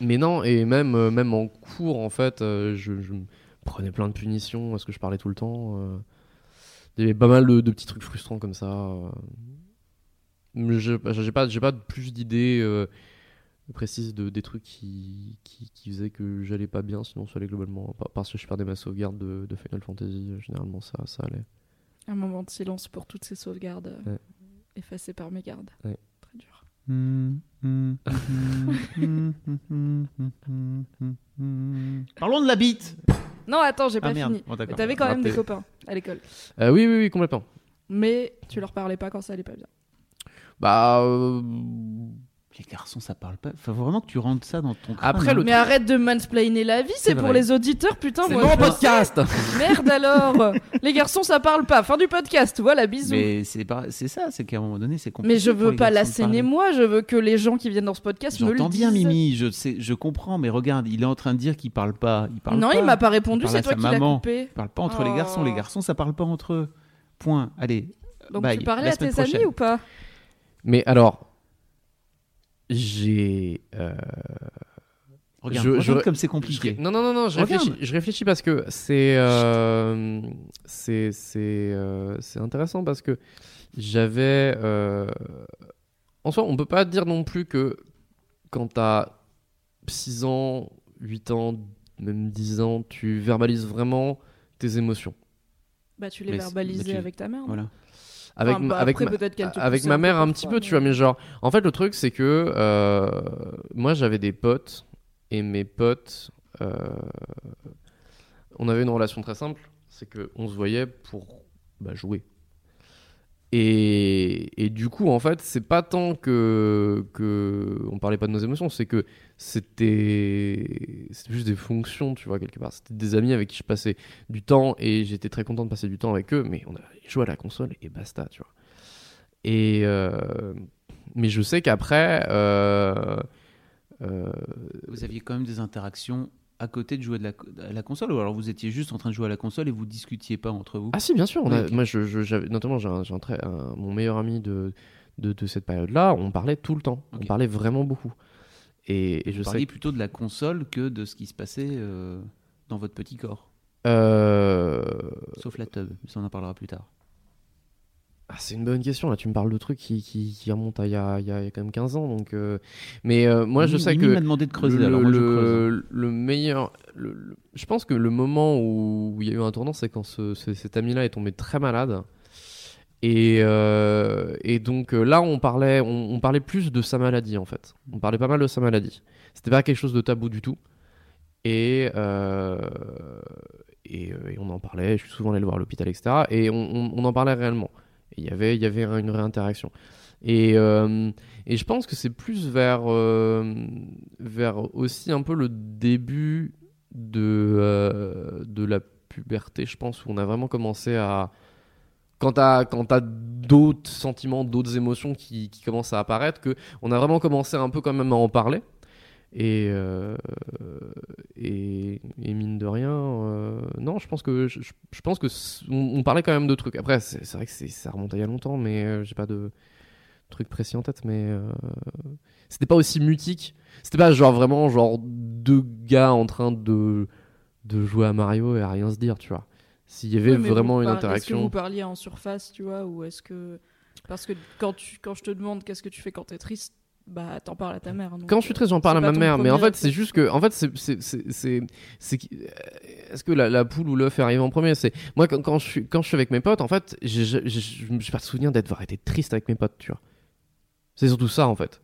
mais non, et même, même en cours, en fait, je, prenais plein de punitions parce que je parlais tout le temps. Il y avait pas mal de, petits trucs frustrants comme ça. J'ai pas, pas plus d'idées précises de, des trucs qui, qui, qui faisaient que j'allais pas bien, sinon ça allait globalement. Par- Parce que je perdais ma sauvegarde de, de Final Fantasy, euh, généralement ça, ça allait. Un moment de silence pour toutes ces sauvegardes euh, Ouais. effacées par mes gardes. Ouais. Très dur. Parlons de la bite Non, attends, j'ai Ah pas merde, fini. Bon. Mais T'avais quand même des copains à l'école. Euh, oui, oui, oui, complètement. Mais tu leur parlais pas quand ça allait pas bien. Bah. euh, Les garçons, ça parle pas. Faut vraiment que tu rentres ça dans ton crâne. Après, hein. le Mais arrête de mansplainer la vie, c'est pour vrai. les auditeurs, putain. C'est mon je- podcast Merde alors Les garçons, ça parle pas. Fin du podcast, voilà, bisous. Mais, Mais c'est pas... c'est ça, c'est qu'à un moment donné, c'est compliqué. je pour veux pas l'asséner moi, je veux que les gens qui viennent dans ce podcast me le J'entends bien Mimi, je, sais, je comprends, mais regarde, il est en train de dire qu'il parle pas. Il parle non, pas. il m'a pas répondu, c'est toi qui l'as maman. coupé. Il parle pas entre les Oh. garçons. Les garçons, ça parle pas entre eux. Point. Allez. Donc Bye. tu parlais La à tes amis ou pas? Mais alors. J'ai. euh, Regarde, Je- regarde je- comme c'est je- compliqué. Non, non, non, non, je réfléchis, je réfléchis parce que c'est. euh, c'est. C'est euh, c'est intéressant parce que j'avais. euh, En soi, on peut pas dire non plus que quand t'as 6 ans, 8 ans, même 10 ans, tu verbalises vraiment tes émotions. Bah tu les verbalisais mais tu- avec ta mère. non? Voilà. Avec, Enfin, ma- bah, avec, après, ma- peut-être qu'elle te avec poussait ma un peu mère un petit peu, mais- tu vois, mais genre, en fait, le truc, c'est que euh, moi, j'avais des potes et mes potes, euh, on avait une relation très simple, c'est que on se voyait pour bah, jouer. Et, et du coup, en fait, c'est pas tant que, que on parlait pas de nos émotions, c'est que c'était c'était juste des fonctions, tu vois, quelque part. C'était des amis avec qui je passais du temps et j'étais très content de passer du temps avec eux, mais on a joué à la console et basta, tu vois. Et euh, mais je sais qu'après, euh, euh, Vous aviez quand même des interactions à côté de jouer de la, à la console ou alors vous étiez juste en train de jouer à la console et vous discutiez pas entre vous? Ah si, bien sûr. On a- Ok. Moi, je, je- j'avais, notamment, j'ai, un- mon meilleur ami de, de, de cette période-là. On parlait tout le temps. On parlait vraiment beaucoup. Et, et je sais que, plutôt de la console que de ce qui se passait euh, dans votre petit corps. euh, Sauf la tub, mais ça on en parlera plus tard. ah, c'est une bonne question. Là, tu me parles de trucs qui, qui, qui remontent à il y a, il y quand même 15 ans. Donc, euh, mais moi, je sais Mimi que m'a demandé de creuser, le, alors moi je le- creuse. hein. le meilleur, le- le- je pense que le moment où il y a eu un tournant, c'est quand ce- ce- cet ami-là est tombé très malade. Et, euh, et donc euh, là, on parlait, on, parlait plus de sa maladie en fait. On parlait pas mal de sa maladie. C'était pas quelque chose de tabou du tout. Et, euh, et, on en parlait. Je suis souvent allé le voir à l'hôpital, etc. Et on, on- en parlait réellement. Il y avait, y avait une réinteraction. Et, et je pense que c'est plus vers, vers aussi un peu le début de, de la puberté, je pense, où on a vraiment commencé à. Quand t'as quand t'as d'autres sentiments, d'autres émotions qui, qui commencent à apparaître, que on a vraiment commencé un peu quand même à en parler. Et, euh, et, et mine de rien, euh, non, je pense que je, pense que on, parlait quand même de trucs. Après, c'est vrai que ça remonte à il y a longtemps, mais euh, j'ai pas de truc précis en tête. Mais euh, c'était pas aussi mutique. C'était pas genre vraiment genre deux gars en train de de jouer à Mario et à rien se dire, tu vois. S'il y avait Ouais, vraiment une par- Est-ce que interaction. vous parliez en surface, tu vois, ou est-ce que parce que quand tu quand je te demande qu'est-ce que tu fais quand t'es triste, bah t'en parles à ta mère. Quand je suis triste, j'en parle à ma mère, mais en fait, c'est juste que, en fait, c'est, c'est, euh, est-ce que la, la poule ou l'œuf est arrivé en premier? C'est moi quand, quand je suis quand je suis avec mes potes, en fait, je me suis pas souvenir d'être été triste avec mes potes, tu vois. C'est surtout ça, en fait.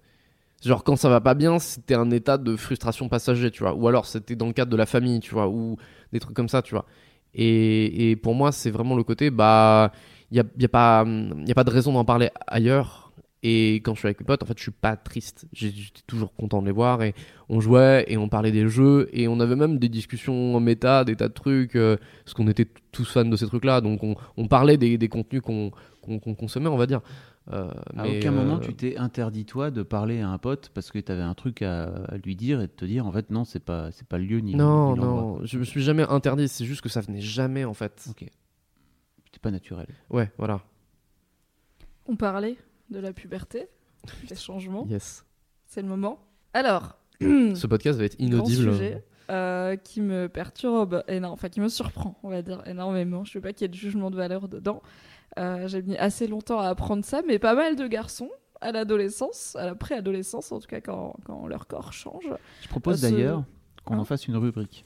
Genre quand ça va pas bien, c'était un état de frustration passager, tu vois. Ou alors c'était dans le cadre de la famille, tu vois, ou des trucs comme ça, tu vois. Et, pour moi, c'est vraiment le côté, bah, il y a, y a pas, a pas de raison d'en parler ailleurs. Et quand je suis avec mes potes, en fait, je suis pas triste. J'étais toujours content de les voir et on jouait et on parlait des jeux et on avait même des discussions en méta, des tas de trucs, euh, parce qu'on était tous fans de ces trucs-là. Donc on, parlait des, contenus qu'on consommait, on va dire. Euh, À mais, aucun moment euh, tu t'es interdit toi de parler à un pote parce que tu avais un truc à, à lui dire et de te dire en fait non c'est pas c'est pas le lieu ni le- Non, ni l'endroit. non, je me suis jamais interdit. C'est juste que ça venait jamais en fait. Ok. C'était pas naturel. Ouais, voilà. On parlait de la puberté, des changements. Yes. C'est le moment. Alors, Ce podcast va être grand inaudible. sujet euh, qui me perturbe énormément, enfin qui me surprend, on va dire énormément. Je veux pas qu'il y ait de jugement de valeur dedans. Euh, J'ai mis assez longtemps à apprendre ça, mais pas mal de garçons à l'adolescence, à la préadolescence en tout cas quand, quand leur corps change. Je propose Euh, ce- d'ailleurs qu'on Hein en fasse une rubrique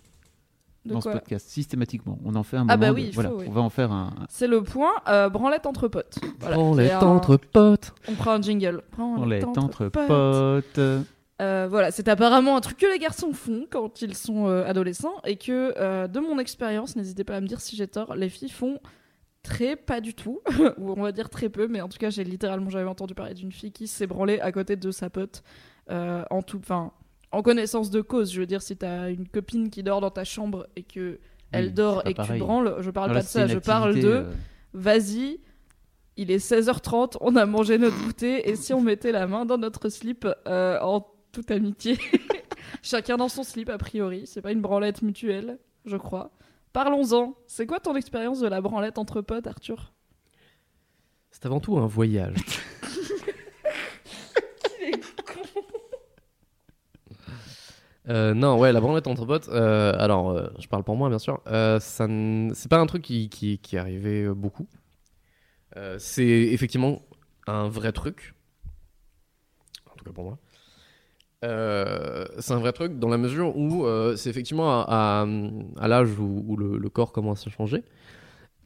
De dans ce podcast systématiquement. On en fait un moment. Ah bah de- oui, il voilà, faut, oui. on va en faire un. C'est le point euh, branlette entre potes. Voilà, un- entre potes. On prend un jingle. Branlette entre potes. Euh, voilà, c'est apparemment un truc que les garçons font quand ils sont euh, adolescents et que, euh, de mon expérience, n'hésitez pas à me dire si j'ai tort, les filles font très pas du tout, ou on va dire très peu, mais en tout cas, j'ai littéralement jamais entendu parler d'une fille qui s'est branlée à côté de sa pote en tout, enfin, en connaissance de cause. Je veux dire, si t'as une copine qui dort dans ta chambre et que elle dort et que tu branles, je parle Non, là, pas de ça, je parle de vas-y, il est 16h30, on a mangé notre goûter, et si on mettait la main dans notre slip euh, en toute amitié Chacun dans son slip, a priori. C'est pas une branlette mutuelle, je crois. Parlons-en. C'est quoi ton expérience de la branlette entre potes, Arthur? C'est avant tout un voyage. Euh, non, ouais, la branlette entre potes. euh, alors, euh, je parle pour moi, bien sûr. euh, ça n- c'est pas un truc qui, qui, qui est arrivé beaucoup. Euh, c'est effectivement un vrai truc. En tout cas pour moi. Euh, c'est un vrai truc dans la mesure où euh, c'est effectivement à, à- l'âge où, le, corps commence à changer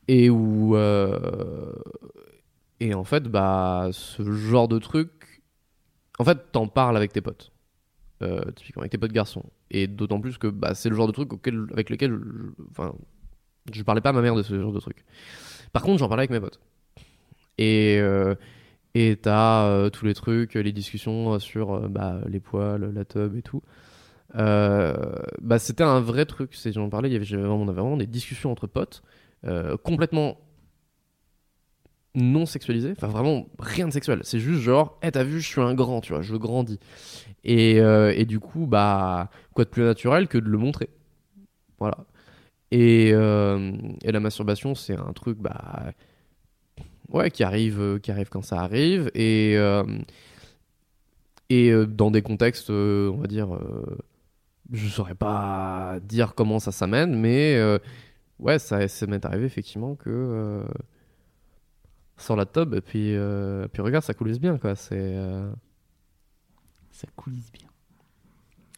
et où euh, et en fait bah ce genre de truc en fait t'en parles avec tes potes. Typiquement avec tes potes garçons. Et d'autant plus que bah, c'est le genre de truc avec lequel je, enfin je parlais pas à ma mère de ce genre de truc. Par contre j'en parlais avec mes potes. Et et t'as euh, tous les trucs, les discussions sur euh, bah, les poils, la tub et tout. Euh, bah, c'était un vrai truc. C'est, j'en parlais, y vraiment- on avait vraiment des discussions entre potes, euh, complètement non sexualisées. Enfin, vraiment rien de sexuel. C'est juste genre, hey, t'as vu, je suis un grand, tu vois, je grandis. Et, euh, et du coup, bah, quoi de plus naturel que de le montrer. Voilà. Et, euh, et la masturbation, c'est un truc, bah, ouais, qui arrive, euh, qui arrive quand ça arrive. Et, euh, et euh, dans des contextes, euh, on va dire, euh, je saurais pas dire comment ça s'amène, mais euh, ouais, ça, ça m'est arrivé effectivement que euh, sur la tub, et puis, euh, puis regarde, ça coulisse bien, quoi. C'est. euh, Ça coulisse bien.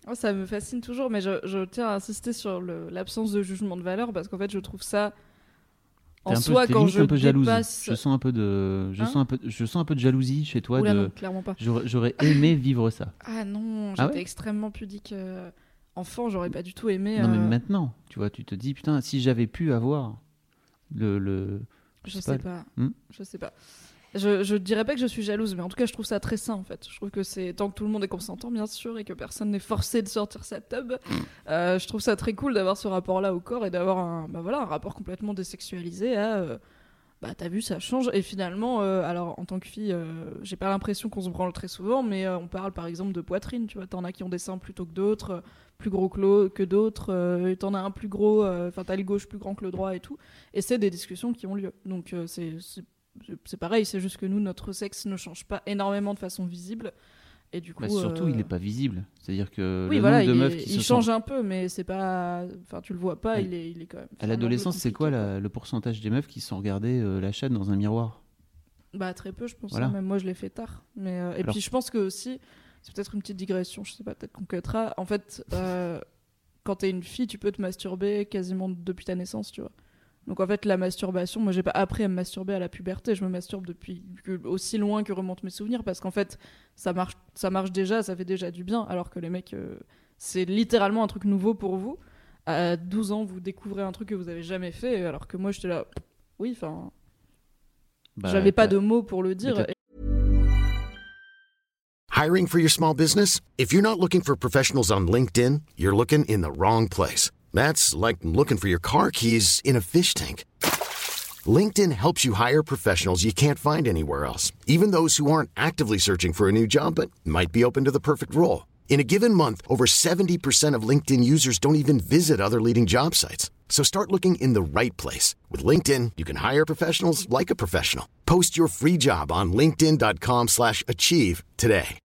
Oh, ça me fascine toujours, mais je, je tiens à insister sur l'absence de jugement de valeur parce qu'en fait, je trouve ça en un soi quand je un peu jalouse. dépasse. Je sens un peu de, je Hein sens un peu, je sens un peu de jalousie chez toi. Oula, de, non, clairement pas. j'aurais, aimé vivre ça. Ah non, Ah j'étais ouais extrêmement pudique. euh, Enfant, j'aurais pas du tout aimé. Non mais euh, maintenant, tu vois, tu te dis putain, si j'avais pu avoir le, le, Je sais sais pas. pas. Hmm Je sais pas. Je, je dirais pas que je suis jalouse, mais en tout cas, je trouve ça très sain en fait. Je trouve que c'est tant que tout le monde est consentant, bien sûr, et que personne n'est forcé de sortir sa tub. euh, je trouve ça très cool d'avoir ce rapport-là au corps et d'avoir un, bah voilà, un rapport complètement désexualisé à. euh, bah t'as vu, ça change. Et finalement, euh, alors en tant que fille, euh, j'ai pas l'impression qu'on se branle très souvent, mais euh, on parle par exemple de poitrine, tu vois. T'en as qui ont des seins plutôt que d'autres, plus gros que, d'autres, t'en as un plus gros, enfin t'as le gauche plus grand que le droit et tout. Et c'est des discussions qui ont lieu. Donc c'est c'est- pareil, c'est juste que nous, notre sexe ne change pas énormément de façon visible. Et du coup. Bah, surtout, euh, il n'est pas visible. C'est-à-dire que Oui, le voilà, nombre de il, meufs est- qui il se change sont... un peu, mais c'est pas. Enfin, tu le vois pas, il, est, il est quand même. À l'adolescence, c'est quoi la- le pourcentage des meufs qui se sont regardées euh, la chatte dans un miroir? Bah, très peu, je pense. Voilà. Même moi, je l'ai fait tard. Mais, euh, et Alors- puis, je pense que aussi, c'est peut-être une petite digression, je sais pas, peut-être qu'on cuttera. En fait, euh, quand t'es une fille, tu peux te masturber quasiment depuis ta naissance, tu vois. Donc, en fait, la masturbation, moi, j'ai pas appris à me masturber à la puberté. Je me masturbe depuis que- aussi loin que remontent mes souvenirs parce qu'en fait, ça marche, ça marche déjà, ça fait déjà du bien. Alors que les mecs, euh, c'est littéralement un truc nouveau pour vous. À 12 ans, vous découvrez un truc que vous avez jamais fait, alors que moi, j'étais là. Oui, enfin, Bah, j'avais pas de mots pour le dire. Hiring for your small business? If you're not looking for professionals on LinkedIn, you're looking in the wrong place. That's like looking for your car keys in a fish tank. LinkedIn helps you hire professionals you can't find anywhere else, even those who aren't actively searching for a new job but might be open to the perfect role. In a given month, over 70% of LinkedIn users don't even visit other leading job sites. So start looking in the right place. With LinkedIn, you can hire professionals like a professional. Post your free job on linkedin.com/achieve slash achieve today.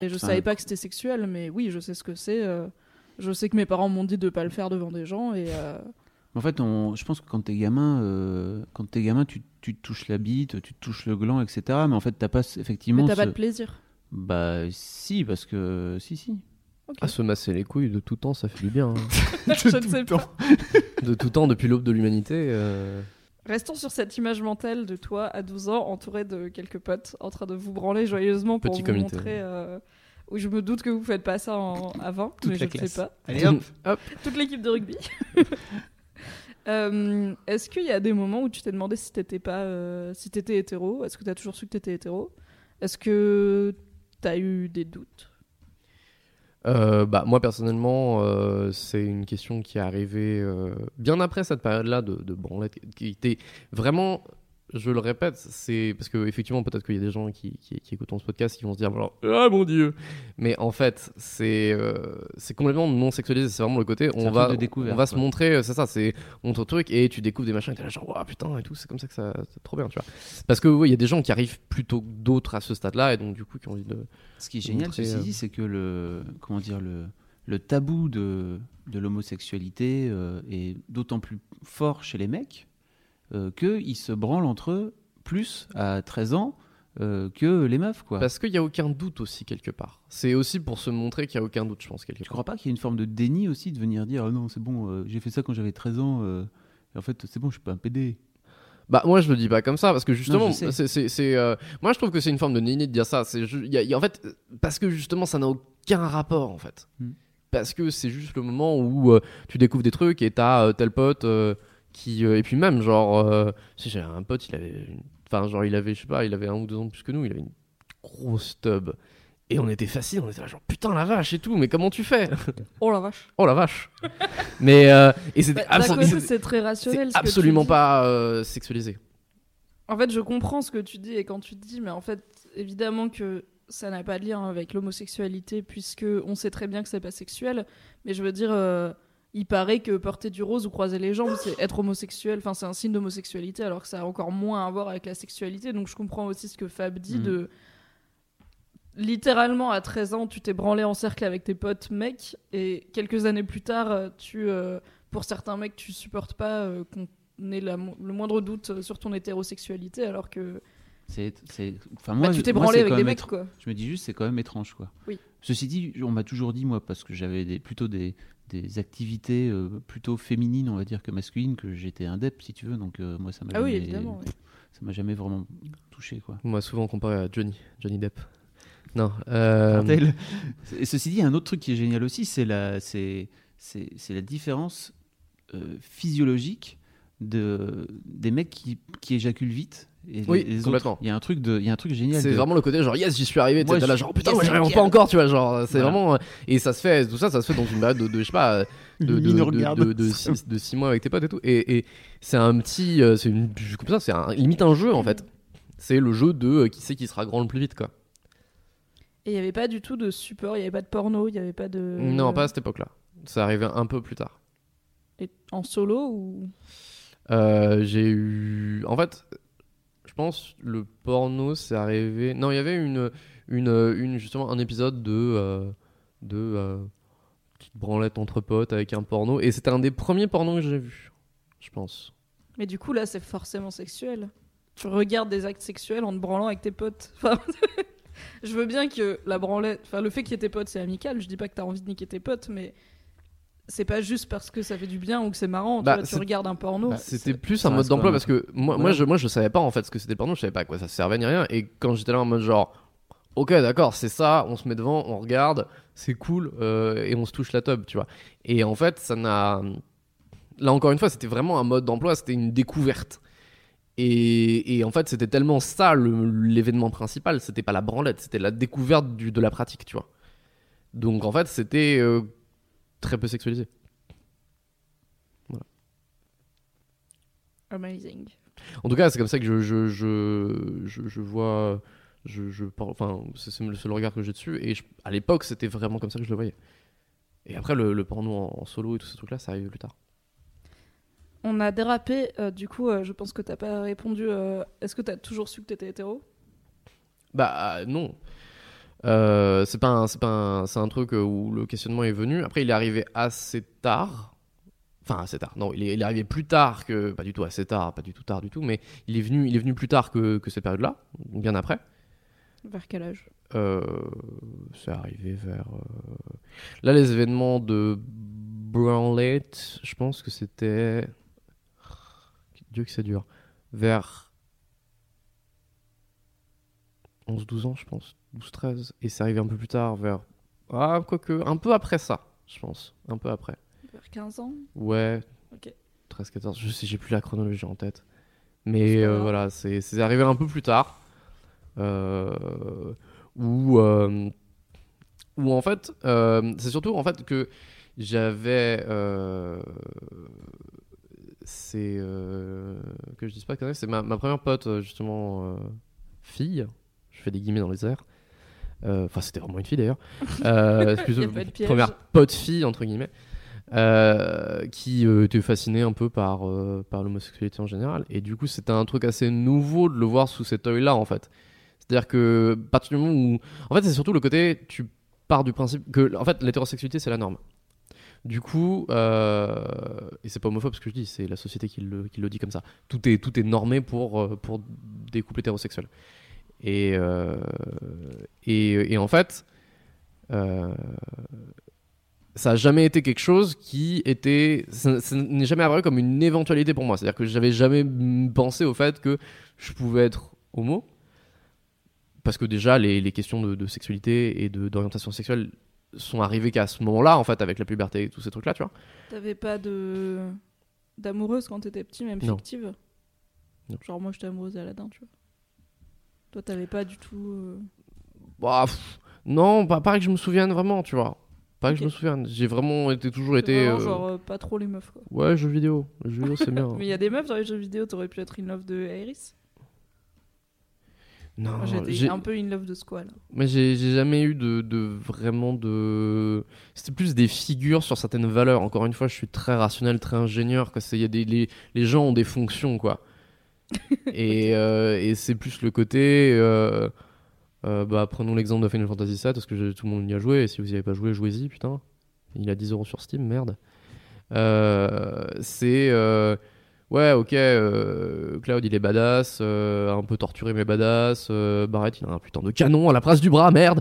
Et je savais pas que c'était sexuel, mais oui, je sais ce que c'est. euh, je sais que mes parents m'ont dit de pas le faire devant des gens et euh, En fait, on... je pense que quand t'es gamin, euh, quand t'es gamin, tu, tu te touches la bite, tu te touches le gland, etc. Mais en fait, t'as pas effectivement. mais t'as pas de plaisir. Bah si, parce que si, si. Ok. Ah, se masser les couilles de tout temps, ça fait du bien. hein. je ne sais pas. de tout temps, depuis l'aube de l'humanité. euh, Restons sur cette image mentale de toi à 12 ans, entouré de quelques potes, en train de vous branler joyeusement pour Petit vous comité. montrer. euh, Oui, je me doute que vous faites pas ça en... avant, Toute mais la je ne classe. sais pas. Allez hop Hop, toute l'équipe de rugby. Euh, Est-ce qu'il y a des moments où tu t'es demandé si t'étais pas, euh, si t'étais hétéro? Est-ce que t'as toujours su que t'étais hétéro? Est-ce que t'as eu des doutes? Euh, bah, moi personnellement, euh, c'est une question qui est arrivée euh, bien après cette période-là de, de branlette, qui était vraiment, je le répète, c'est parce que effectivement peut-être qu'il y a des gens qui, qui, qui écoutent ce podcast qui vont se dire alors ah mon dieu, mais en fait c'est euh, c'est complètement non sexualisé, c'est vraiment le côté on va on va se montrer, euh, c'est ça, c'est on truc et tu découvres des machins, et t'es là genre Ouah, putain et tout, c'est comme ça que ça c'est trop bien, tu vois. Parce que oui, il y a des gens qui arrivent plutôt que d'autres à ce stade-là et donc du coup qui ont envie de Ce qui est génial, montrer, ceci euh, dit, c'est que le, comment dire, le, le tabou de, de l'homosexualité euh, est d'autant plus fort chez les mecs qu'ils se branlent entre eux plus à 13 ans euh, que les meufs. Quoi. Parce qu'il n'y a aucun doute aussi quelque part. C'est aussi pour se montrer qu'il n'y a aucun doute, je pense, quelque Tu part. crois pas qu'il y a une forme de déni aussi de venir dire Ah non, c'est bon, euh, j'ai fait ça quand j'avais 13 ans, euh, et en fait, c'est bon, je suis pas un PD. Bah moi je le dis pas comme ça parce que justement c'est euh, moi je trouve que c'est une forme de nini de dire ça c'est en fait parce que justement ça n'a aucun rapport en fait Hmm. parce que c'est juste le moment où euh, tu découvres des trucs et t'as euh, tel pote euh, qui euh, et puis même genre euh, si j'avais un pote il avait une- enfin genre il avait je sais pas il avait un ou deux ans de plus que nous il avait une grosse tub et on était facile on était là genre putain la vache et tout mais comment tu fais? Oh la vache. oh la vache mais euh, et c'était Bah, D'un absolu- côté, c'est- c'est très rationnel. ce absolument pas euh, sexualisé En fait, je comprends ce que tu dis et quand tu dis, mais en fait, évidemment que ça n'a pas de lien avec l'homosexualité puisque on sait très bien que c'est pas sexuel. Mais je veux dire, euh, il paraît que porter du rose ou croiser les jambes, c'est être homosexuel. Enfin, c'est un signe d'homosexualité, alors que ça a encore moins à voir avec la sexualité. Donc, je comprends aussi ce que Fab dit Mhm. de littéralement à 13 ans, tu t'es branlé en cercle avec tes potes mecs, et quelques années plus tard, tu, euh, pour certains mecs, tu supportes pas euh, qu'on ait la le moindre doute sur ton hétérosexualité, alors que C'est, enfin bah, moi, tu t'es branlé avec des mecs, quoi. Je me dis juste, c'est quand même étrange, quoi. Oui. Ceci dit, on m'a toujours dit, moi, parce que j'avais des, plutôt des, des activités euh, plutôt féminines, on va dire, que masculines, que j'étais indep, si tu veux. Donc, euh, moi, ça m'a Ah oui, jamais, évidemment. oui. ça m'a jamais vraiment touché, quoi. on m'a souvent comparé à Johnny Johnny Depp non euh, ceci dit, il y a un autre truc qui est génial aussi, c'est la, c'est, c'est, c'est la différence euh, physiologique de, des mecs qui, qui éjaculent vite. Et Oui, les, les complètement. autres. Il y a un truc de, il y a un truc génial. c'est de- vraiment le côté genre yes j'y suis arrivé Moi, t'es là je- genre putain yes, moi j'y arrive pas encore tu vois genre c'est Voilà. vraiment euh, et ça se fait tout ça ça se fait dans une période de, de, je sais pas de, de, de, regarde. de, de six, de six mois avec tes potes et tout et, et c'est un petit euh, c'est une comme ça c'est un, limite un jeu en fait c'est le jeu de euh, qui c'est qui sera grand le plus vite quoi Et il n'y avait pas du tout de support, il n'y avait pas de porno, il n'y avait pas de. non pas à cette époque là ça arrivait un peu plus tard Et en solo ou. Euh, j'ai eu. En fait, je pense le porno, c'est arrivé. Non, il y avait une, une, une justement un épisode de euh, de euh, petite branlette entre potes avec un porno, et c'était un des premiers pornos que j'ai vu, je pense. Mais du coup, là, c'est forcément sexuel. Tu regardes des actes sexuels en te branlant avec tes potes. Enfin, je veux bien que la branlette. Enfin, le fait qu'il y ait tes potes, c'est amical. Je dis pas que t'as envie de niquer tes potes, mais. C'est pas juste parce que ça fait du bien ou que c'est marrant. tu Bah, vois, tu regardes un porno. bah, C'était plus un mode d'emploi parce que moi, moi, je, moi, je savais pas en fait ce que c'était le porno, je savais pas à quoi ça servait ni rien. Et quand j'étais là en mode genre, ok, d'accord, c'est ça, on se met devant, on regarde, c'est cool, euh, et on se touche la tub, tu vois. Et en fait, ça n'a. Là encore une fois, c'était vraiment un mode d'emploi, c'était une découverte. Et, et en fait, c'était tellement ça l'événement principal, c'était pas la branlette, c'était la découverte du, de la pratique, tu vois. Donc en fait, c'était euh, très peu sexualisé. Amazing. En tout cas, c'est comme ça que je, je, je, je, je vois. Je, je, enfin, c'est le seul regard que j'ai dessus. Et je- à l'époque, c'était vraiment comme ça que je le voyais. Et après, le, le porno en, en solo et tout ce truc-là, ça arrive plus tard. On a dérapé. euh, du coup, euh, je pense que t'as pas répondu. euh, Est-ce que t'as toujours su que t'étais hétéro? Bah, non. Euh, c'est pas un, c'est pas un, c'est un truc euh, où le questionnement est venu. Après, il est arrivé assez tard. Enfin, assez tard. Non, il est, il est arrivé plus tard que. Pas du tout assez tard, pas du tout tard du tout. Mais il est venu, il est venu plus tard que, que cette période-là, bien après. Vers quel âge? Euh, c'est arrivé vers. euh, Là, les événements de Brownlet, je pense que c'était. Dieu que c'est dur. Vers 11-12 ans, je pense. 12-13. Et c'est arrivé un peu plus tard, vers. Ah, quoique. Un peu après ça, je pense. Un peu après. Vers 15 ans? Ouais. Ok. 13-14. Je sais, j'ai plus la chronologie en tête. Mais euh, voilà, c'est c'est arrivé un peu plus tard. Euh, où, euh, où en fait, euh, c'est surtout en fait que j'avais. c'est. que je dise pas que c'est ma, ma première pote, justement, fille. Je fais des guillemets dans les airs. Euh, Enfin, c'était vraiment une fille d'ailleurs. Euh, première pote fille, entre guillemets. euh, qui euh, était fasciné un peu par, euh, par l'homosexualité en général. Et du coup, c'était un truc assez nouveau de le voir sous cet œil-là, en fait. C'est-à-dire que, à partir du moment où. En fait, c'est surtout le côté, tu pars du principe que, en fait, l'hétérosexualité, c'est la norme. Du coup, et c'est pas homophobe ce que je dis, c'est la société qui le, qui le dit comme ça. Tout est, tout est normé pour, pour des couples hétérosexuels. Et, euh, et, et en fait, euh, ça a jamais été quelque chose qui était. Ça, ça n'est jamais apparu comme une éventualité pour moi. C'est-à-dire que j'avais jamais pensé au fait que je pouvais être homo. Parce que déjà, les, les questions de, de sexualité et de- d'orientation sexuelle sont arrivées qu'à ce moment-là, en fait, avec la puberté et tous ces trucs-là, tu vois. T'avais pas de. d'amoureuse quand t'étais petit, même Non. fictive? Non. Genre, moi, j'étais amoureuse d'Aladin, tu vois. Toi, t'avais pas du tout. euh, Bah, pff, non, pas, pas que je me souvienne vraiment, tu vois. Pas que Ok. je me souvienne. J'ai vraiment été toujours été. vraiment, euh, genre, euh, pas trop les meufs, quoi. Ouais, jeux vidéo. Les jeux vidéo, c'est bien. Mais il y a des meufs dans les jeux vidéo, t'aurais pu être in love de Iris? Non, Moi, j'étais j'ai- un peu in love de Squall. Mais j'ai j'ai jamais eu de, de vraiment de. C'était plus des figures sur certaines valeurs. Encore une fois, je suis très rationnel, très ingénieur. Quoi. C'est- il Y a des, les, les gens ont des fonctions, quoi. et euh, et c'est plus le côté. euh, euh, bah, prenons l'exemple de Final Fantasy VII, parce que tout le monde y a joué. Et si vous n'y avez pas joué, jouez-y, putain. Il a 10 euros sur Steam, merde. C'est. Ouais, ok, euh, Cloud il est badass, euh, un peu torturé mais badass, euh, Barrett il a un putain de canon à la place du bras, merde.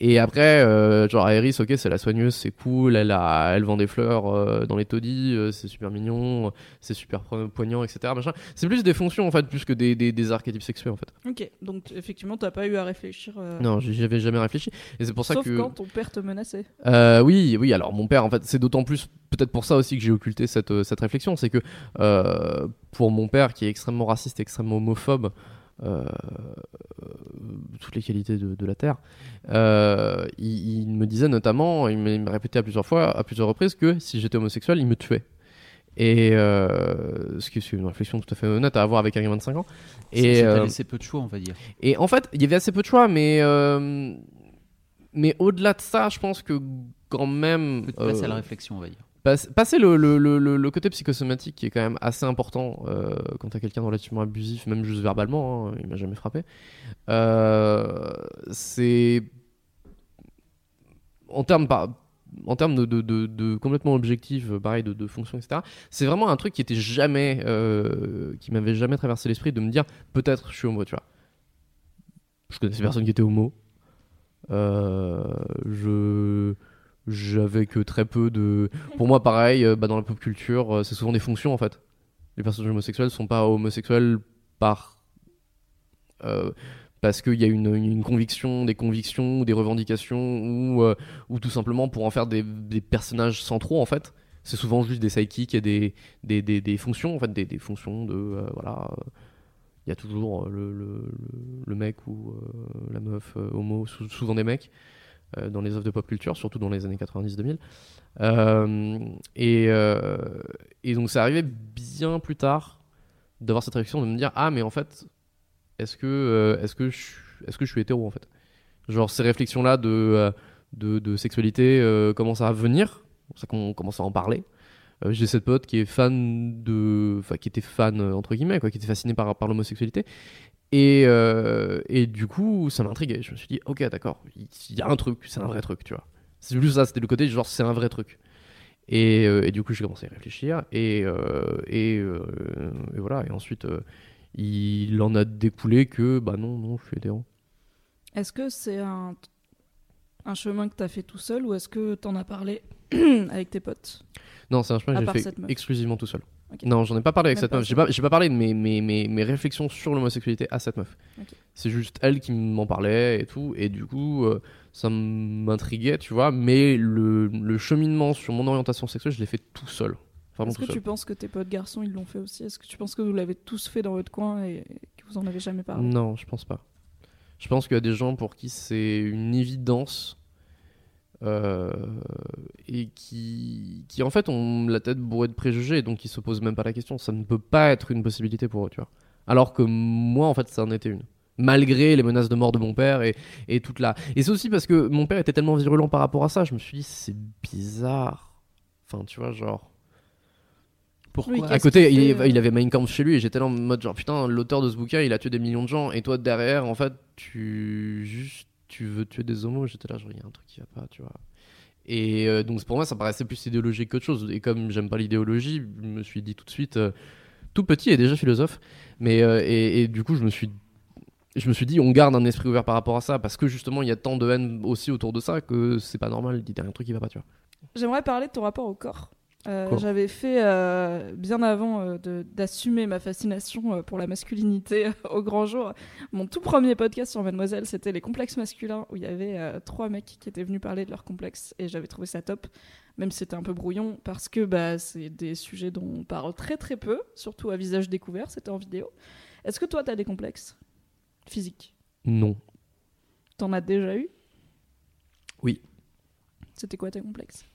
Et après, euh, genre Iris, ok, c'est la soigneuse, c'est cool, elle, a, elle vend des fleurs dans les taudis, c'est super mignon, c'est super poignant, etc. Machin. C'est plus des fonctions en fait, plus que des, des, des archétypes sexuels en fait. Ok, donc effectivement, t'as pas eu à réfléchir. Non, j'y avais jamais réfléchi. Et c'est pour ça Sauf que. quand ton père te menaçait. Euh, oui, oui. Alors mon père, en fait, c'est d'autant plus peut-être pour ça aussi que j'ai occulté cette, euh, cette réflexion, c'est que euh, pour mon père, qui est extrêmement raciste, extrêmement homophobe, euh, toutes les qualités de, de la terre, euh, il, il me disait notamment, il me, il me répétait à plusieurs fois, à plusieurs reprises, que si j'étais homosexuel, il me tuait. Et euh, ce qui est une réflexion tout à fait honnête à avoir avec un gamin de 5 ans. Et euh, laissé peu de choix, on va dire. et en fait, il y avait assez peu de choix, mais, mais au-delà de ça, je pense que quand même. Peut te passer à la réflexion, on va dire. Passe- passer le, le, le, côté psychosomatique qui est quand même assez important euh, quand t'as quelqu'un relativement abusif, même juste verbalement, hein, il m'a jamais frappé. Euh, c'est. En termes, en termes de, de, complètement objectif, euh, pareil, de, fonction, etc., c'est vraiment un truc qui était jamais. euh, qui m'avait jamais traversé l'esprit de me dire peut-être je suis homo, tu vois. Je connaissais personne qui était homo. Je. J'avais que très peu de. Pour moi, pareil, euh, bah, dans la pop culture, euh, c'est souvent des fonctions en fait. Les personnages homosexuels sont pas homosexuels par. euh, parce qu'il y a une, conviction, des convictions, des revendications, ou, euh, ou tout simplement pour en faire des, des personnages centraux en fait. C'est souvent juste des sidekicks et des, des, des, fonctions, en fait, des, fonctions de. voilà. Il y a toujours le, le, le- mec ou la meuf homo, sou- souvent des mecs dans les œuvres de pop culture, surtout dans les années 90-2000. Euh, et, euh, et donc c'est arrivé bien plus tard d'avoir cette réflexion de me dire ah mais en fait est-ce que euh, est-ce que je est-ce que je suis hétéro en fait? Genre ces réflexions là de euh, de, sexualité euh, commencent à venir? Ça qu'on commence à en parler. Euh, j'ai cette pote qui est fan de enfin qui était fan euh, entre guillemets quoi qui était fascinée par par l'homosexualité et, euh, et du coup, ça m'intriguait. Je me suis dit, ok, d'accord, il y a un truc, c'est un vrai truc, tu vois. C'est juste ça, c'était le côté genre, c'est un vrai truc. Et, euh, et du coup, j'ai commencé à y réfléchir. Et, euh, et, et voilà. Et ensuite, il en a découlé que, bah non, non, je suis hétéro. Est-ce que c'est un, un chemin que t'as fait tout seul ou est-ce que t'en as parlé avec tes potes? Non, c'est un chemin que j'ai fait exclusivement tout seul. Non, j'en ai pas parlé avec Même cette pas meuf. J'ai pas, parlé de mes, mes, mes, mes réflexions sur l'homosexualité à cette meuf. C'est juste elle qui m'en parlait et tout. Et du coup, euh, ça m'intriguait, tu vois. Mais le, le cheminement sur mon orientation sexuelle, je l'ai fait tout seul. Est-ce que seul. tu penses que tes potes garçons ils l'ont fait aussi? Est-ce que tu penses que vous l'avez tous fait dans votre coin et que vous en avez jamais parlé? Non, je pense pas. Je pense qu'il y a des gens pour qui c'est une évidence euh, et qui, qui en fait ont la tête bourrée de préjugés, donc ils se posent même pas la question. Ça ne peut pas être une possibilité pour eux, tu vois. Alors que moi, en fait, ça en était une. Malgré les menaces de mort de mon père et, et toute la. Et c'est aussi parce que mon père était tellement virulent par rapport à ça, je me suis dit, c'est bizarre. Enfin, tu vois, genre. Pourquoi Oui, À côté, il, fait, euh il avait Mein Kampf chez lui et j'étais là en mode genre putain, l'auteur de ce bouquin, il a tué des millions de gens et toi derrière, en fait, tu juste tu veux tuer des homos. J'étais là, genre il y a un truc qui va pas, tu vois. Et euh, donc pour moi, ça paraissait plus idéologique qu'autre chose. Et comme j'aime pas l'idéologie, je me suis dit tout de suite, euh, tout petit et déjà philosophe, mais euh, et, et du coup, je me suis je me suis dit, on garde un esprit ouvert par rapport à ça, parce que justement, il y a tant de haine aussi autour de ça que c'est pas normal, il y a un truc qui va pas, tu vois. J'aimerais parler de ton rapport au corps. Euh, J'avais fait, euh, bien avant euh, d'assumer ma fascination pour la masculinité au grand jour, mon tout premier podcast sur Mademoiselle, c'était les complexes masculins, où il y avait trois mecs qui étaient venus parler de leurs complexes, et j'avais trouvé ça top, même si c'était un peu brouillon, parce que bah, c'est des sujets dont on parle très très peu, surtout à visage découvert, c'était en vidéo. Est-ce que toi, t'as des complexes physiques? Non. T'en as déjà eu? Oui. C'était quoi tes complexes?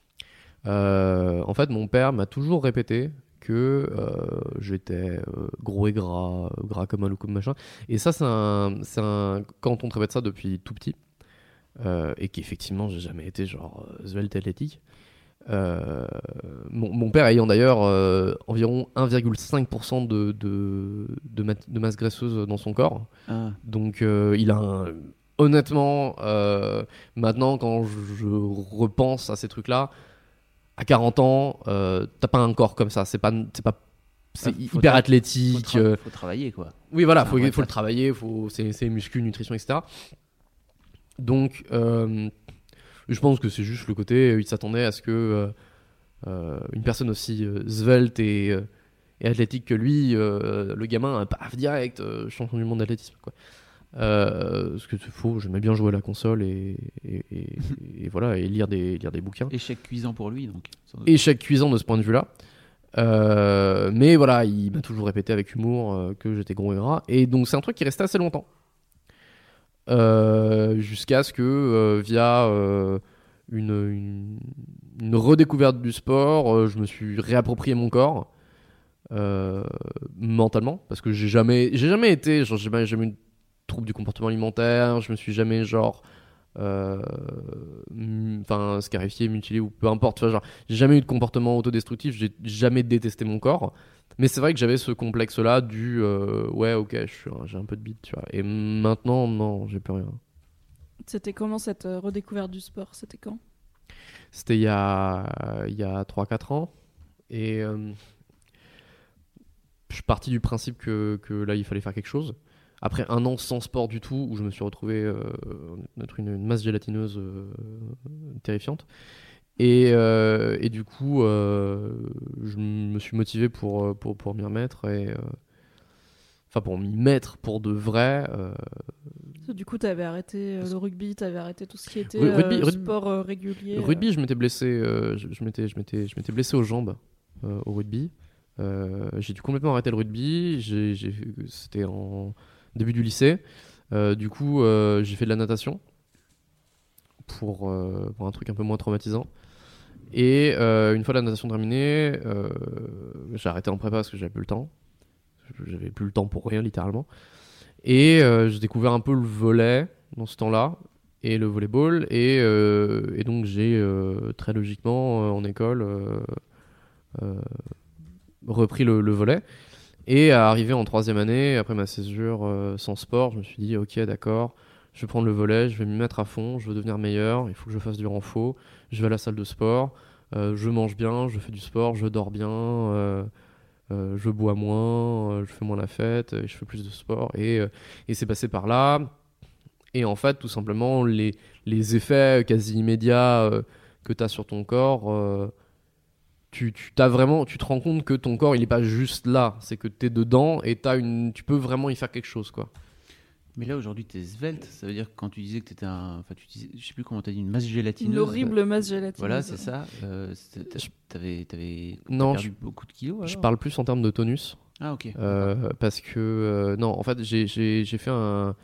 En fait, mon père m'a toujours répété que euh, j'étais euh, gros et gras, euh, gras comme un loup, comme machin. Et ça, c'est un, un. Quand on te répète ça depuis tout petit, euh, et qu'effectivement, j'ai jamais été genre euh, svelte athlétique. euh, mon, mon père ayant d'ailleurs euh, environ 1,5% de, de, de, ma- de masse graisseuse dans son corps. Ah, Donc euh, il a un... Honnêtement, euh, maintenant quand je repense à ces trucs-là, à 40 ans, euh, t'as pas un corps comme ça. C'est pas, c'est pas, c'est faut hyper tra- faut, athlétique. tra- euh, faut travailler quoi. oui, voilà, faut, faut le travailler, faut, c'est, c'est muscu, nutrition, etc. Donc, euh, je pense que c'est juste le côté, il s'attendait à ce que euh, une personne aussi svelte et, et athlétique que lui, le gamin, paf, direct, champion du monde d'athlétisme. Quoi. Euh, ce que c'est faux, j'aimais bien jouer à la console et, et, et- et voilà, et lire des, lire des bouquins Échec cuisant pour lui donc. échec cuisant de ce point de vue-là. Euh, mais voilà, il m'a toujours répété avec humour euh, que j'étais gros et gras. Et donc c'est un truc qui restait assez longtemps. Euh, Jusqu'à ce que, via une, une, une redécouverte du sport, je me suis réapproprié mon corps. mentalement parce que j'ai jamais j'ai jamais été j'ai jamais, jamais eu de trouble du comportement alimentaire je me suis jamais genre euh, enfin scarifié mutilé ou peu importe vois, genre j'ai jamais eu de comportement autodestructif, j'ai jamais détesté mon corps. Mais c'est vrai que j'avais ce complexe-là du euh, ouais, ok, j'ai un peu de bite, tu vois. Et maintenant, non, j'ai plus rien. C'était comment cette euh, redécouverte du sport? C'était quand? C'était il y a, il y a 3-4 ans. Et euh, je suis parti du principe que, que là, il fallait faire quelque chose. Après un an sans sport du tout, où je me suis retrouvé euh, être une, une masse gélatineuse euh, terrifiante. Et, euh, et du coup, euh, je me suis motivé pour, pour, pour m'y remettre. Et, euh, enfin, pour m'y mettre pour de vrai. Du coup, t'avais arrêté euh, le rugby, t'avais arrêté tout ce qui était Ru- rugby- sport régulier. Rugby, je m'étais blessé, je, je m'étais, je m'étais, je m'étais blessé aux jambes au rugby. J'ai dû complètement arrêter le rugby. J'ai- c'était en début du lycée. Euh, du coup, euh, j'ai fait de la natation pour, euh, pour un truc un peu moins traumatisant. Et une fois la natation terminée, j'ai arrêté en prépa parce que j'avais plus le temps. J'avais plus le temps pour rien, littéralement. Et j'ai découvert un peu le volet dans ce temps-là et le volleyball. Et, et donc, j'ai très logiquement, en école, repris le, le volet. Et arrivé en troisième année, après ma césure euh, sans sport, je me suis dit, ok, d'accord, je vais prendre le volet, je vais m'y mettre à fond, je veux devenir meilleur, il faut que je fasse du renfort, je vais à la salle de sport, euh, je mange bien, je fais du sport, je dors bien, euh, je bois moins, je fais moins la fête, je fais plus de sport. Et, et c'est passé par là. Et en fait, tout simplement, les, les effets quasi immédiats que tu as sur ton corps, tu, tu, t'as vraiment, tu te rends compte que ton corps, il n'est pas juste là. C'est que tu es dedans et t'as une, tu peux vraiment y faire quelque chose. quoi. Mais là aujourd'hui tu es svelte, ça veut dire que quand tu disais que tu étais un. Enfin, tu disais, je sais plus comment tu as dit, une masse gélatineuse. Une horrible masse gélatineuse. Voilà, c'est ça. Euh, t'avais, t'avais Non, perdu beaucoup de kilos. Je parle plus en termes de tonus. Ah, ok. euh, parce que, euh, non, en fait, j'ai- j'ai j'ai fait un,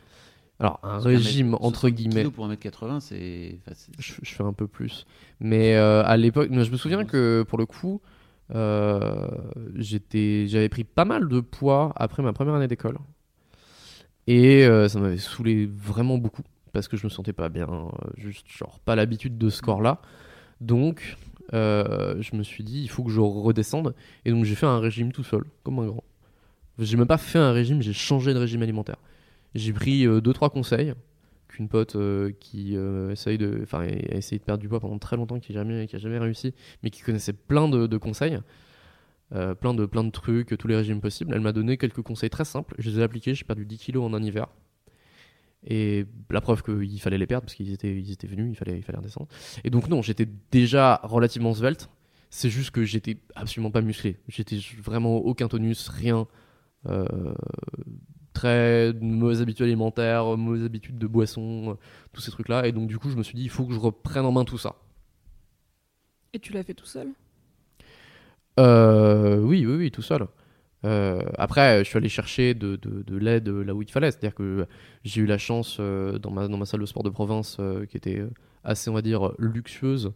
alors, un régime, entre 60 guillemets. pour 1m80, c'est. enfin, c'est- je, je fais un peu plus. Mais euh, à l'époque, je me souviens que pour le coup, euh, j'avais pris pas mal de poids après ma première année d'école. Et euh, ça m'avait saoulé vraiment beaucoup parce que je me sentais pas bien, juste genre pas l'habitude de ce corps-là. Donc, je me suis dit, il faut que je redescende. Et donc, j'ai fait un régime tout seul, comme un grand. J'ai même pas fait un régime, j'ai changé de régime alimentaire. J'ai pris 2-3 conseils qu'une pote euh, qui euh, essaye de, enfin, a essayé de perdre du poids pendant très longtemps, qui n'a jamais, qui a jamais réussi, mais qui connaissait plein de, conseils, euh, plein, de, plein de trucs, tous les régimes possibles. Elle m'a donné quelques conseils très simples. Je les ai appliqués, j'ai perdu 10 kilos en un hiver. Et la preuve qu'il fallait les perdre parce qu'ils étaient, ils étaient venus, il fallait, il fallait redescendre. Et donc, non, j'étais déjà relativement svelte. C'est juste que j'étais absolument pas musclé. J'étais vraiment aucun tonus, rien. Euh, très mauvaise habitude alimentaire, mauvaise habitude de boisson, euh, tous ces trucs-là. Et donc, du coup, je me suis dit, il faut que je reprenne en main tout ça. Et tu l'as fait tout seul? Euh, oui, oui, oui, tout seul. Euh, après, je suis allé chercher de, de- de l'aide là où il fallait. C'est-à-dire que j'ai eu la chance euh, dans, ma, dans ma salle de sport de province, euh, qui était assez, on va dire, luxueuse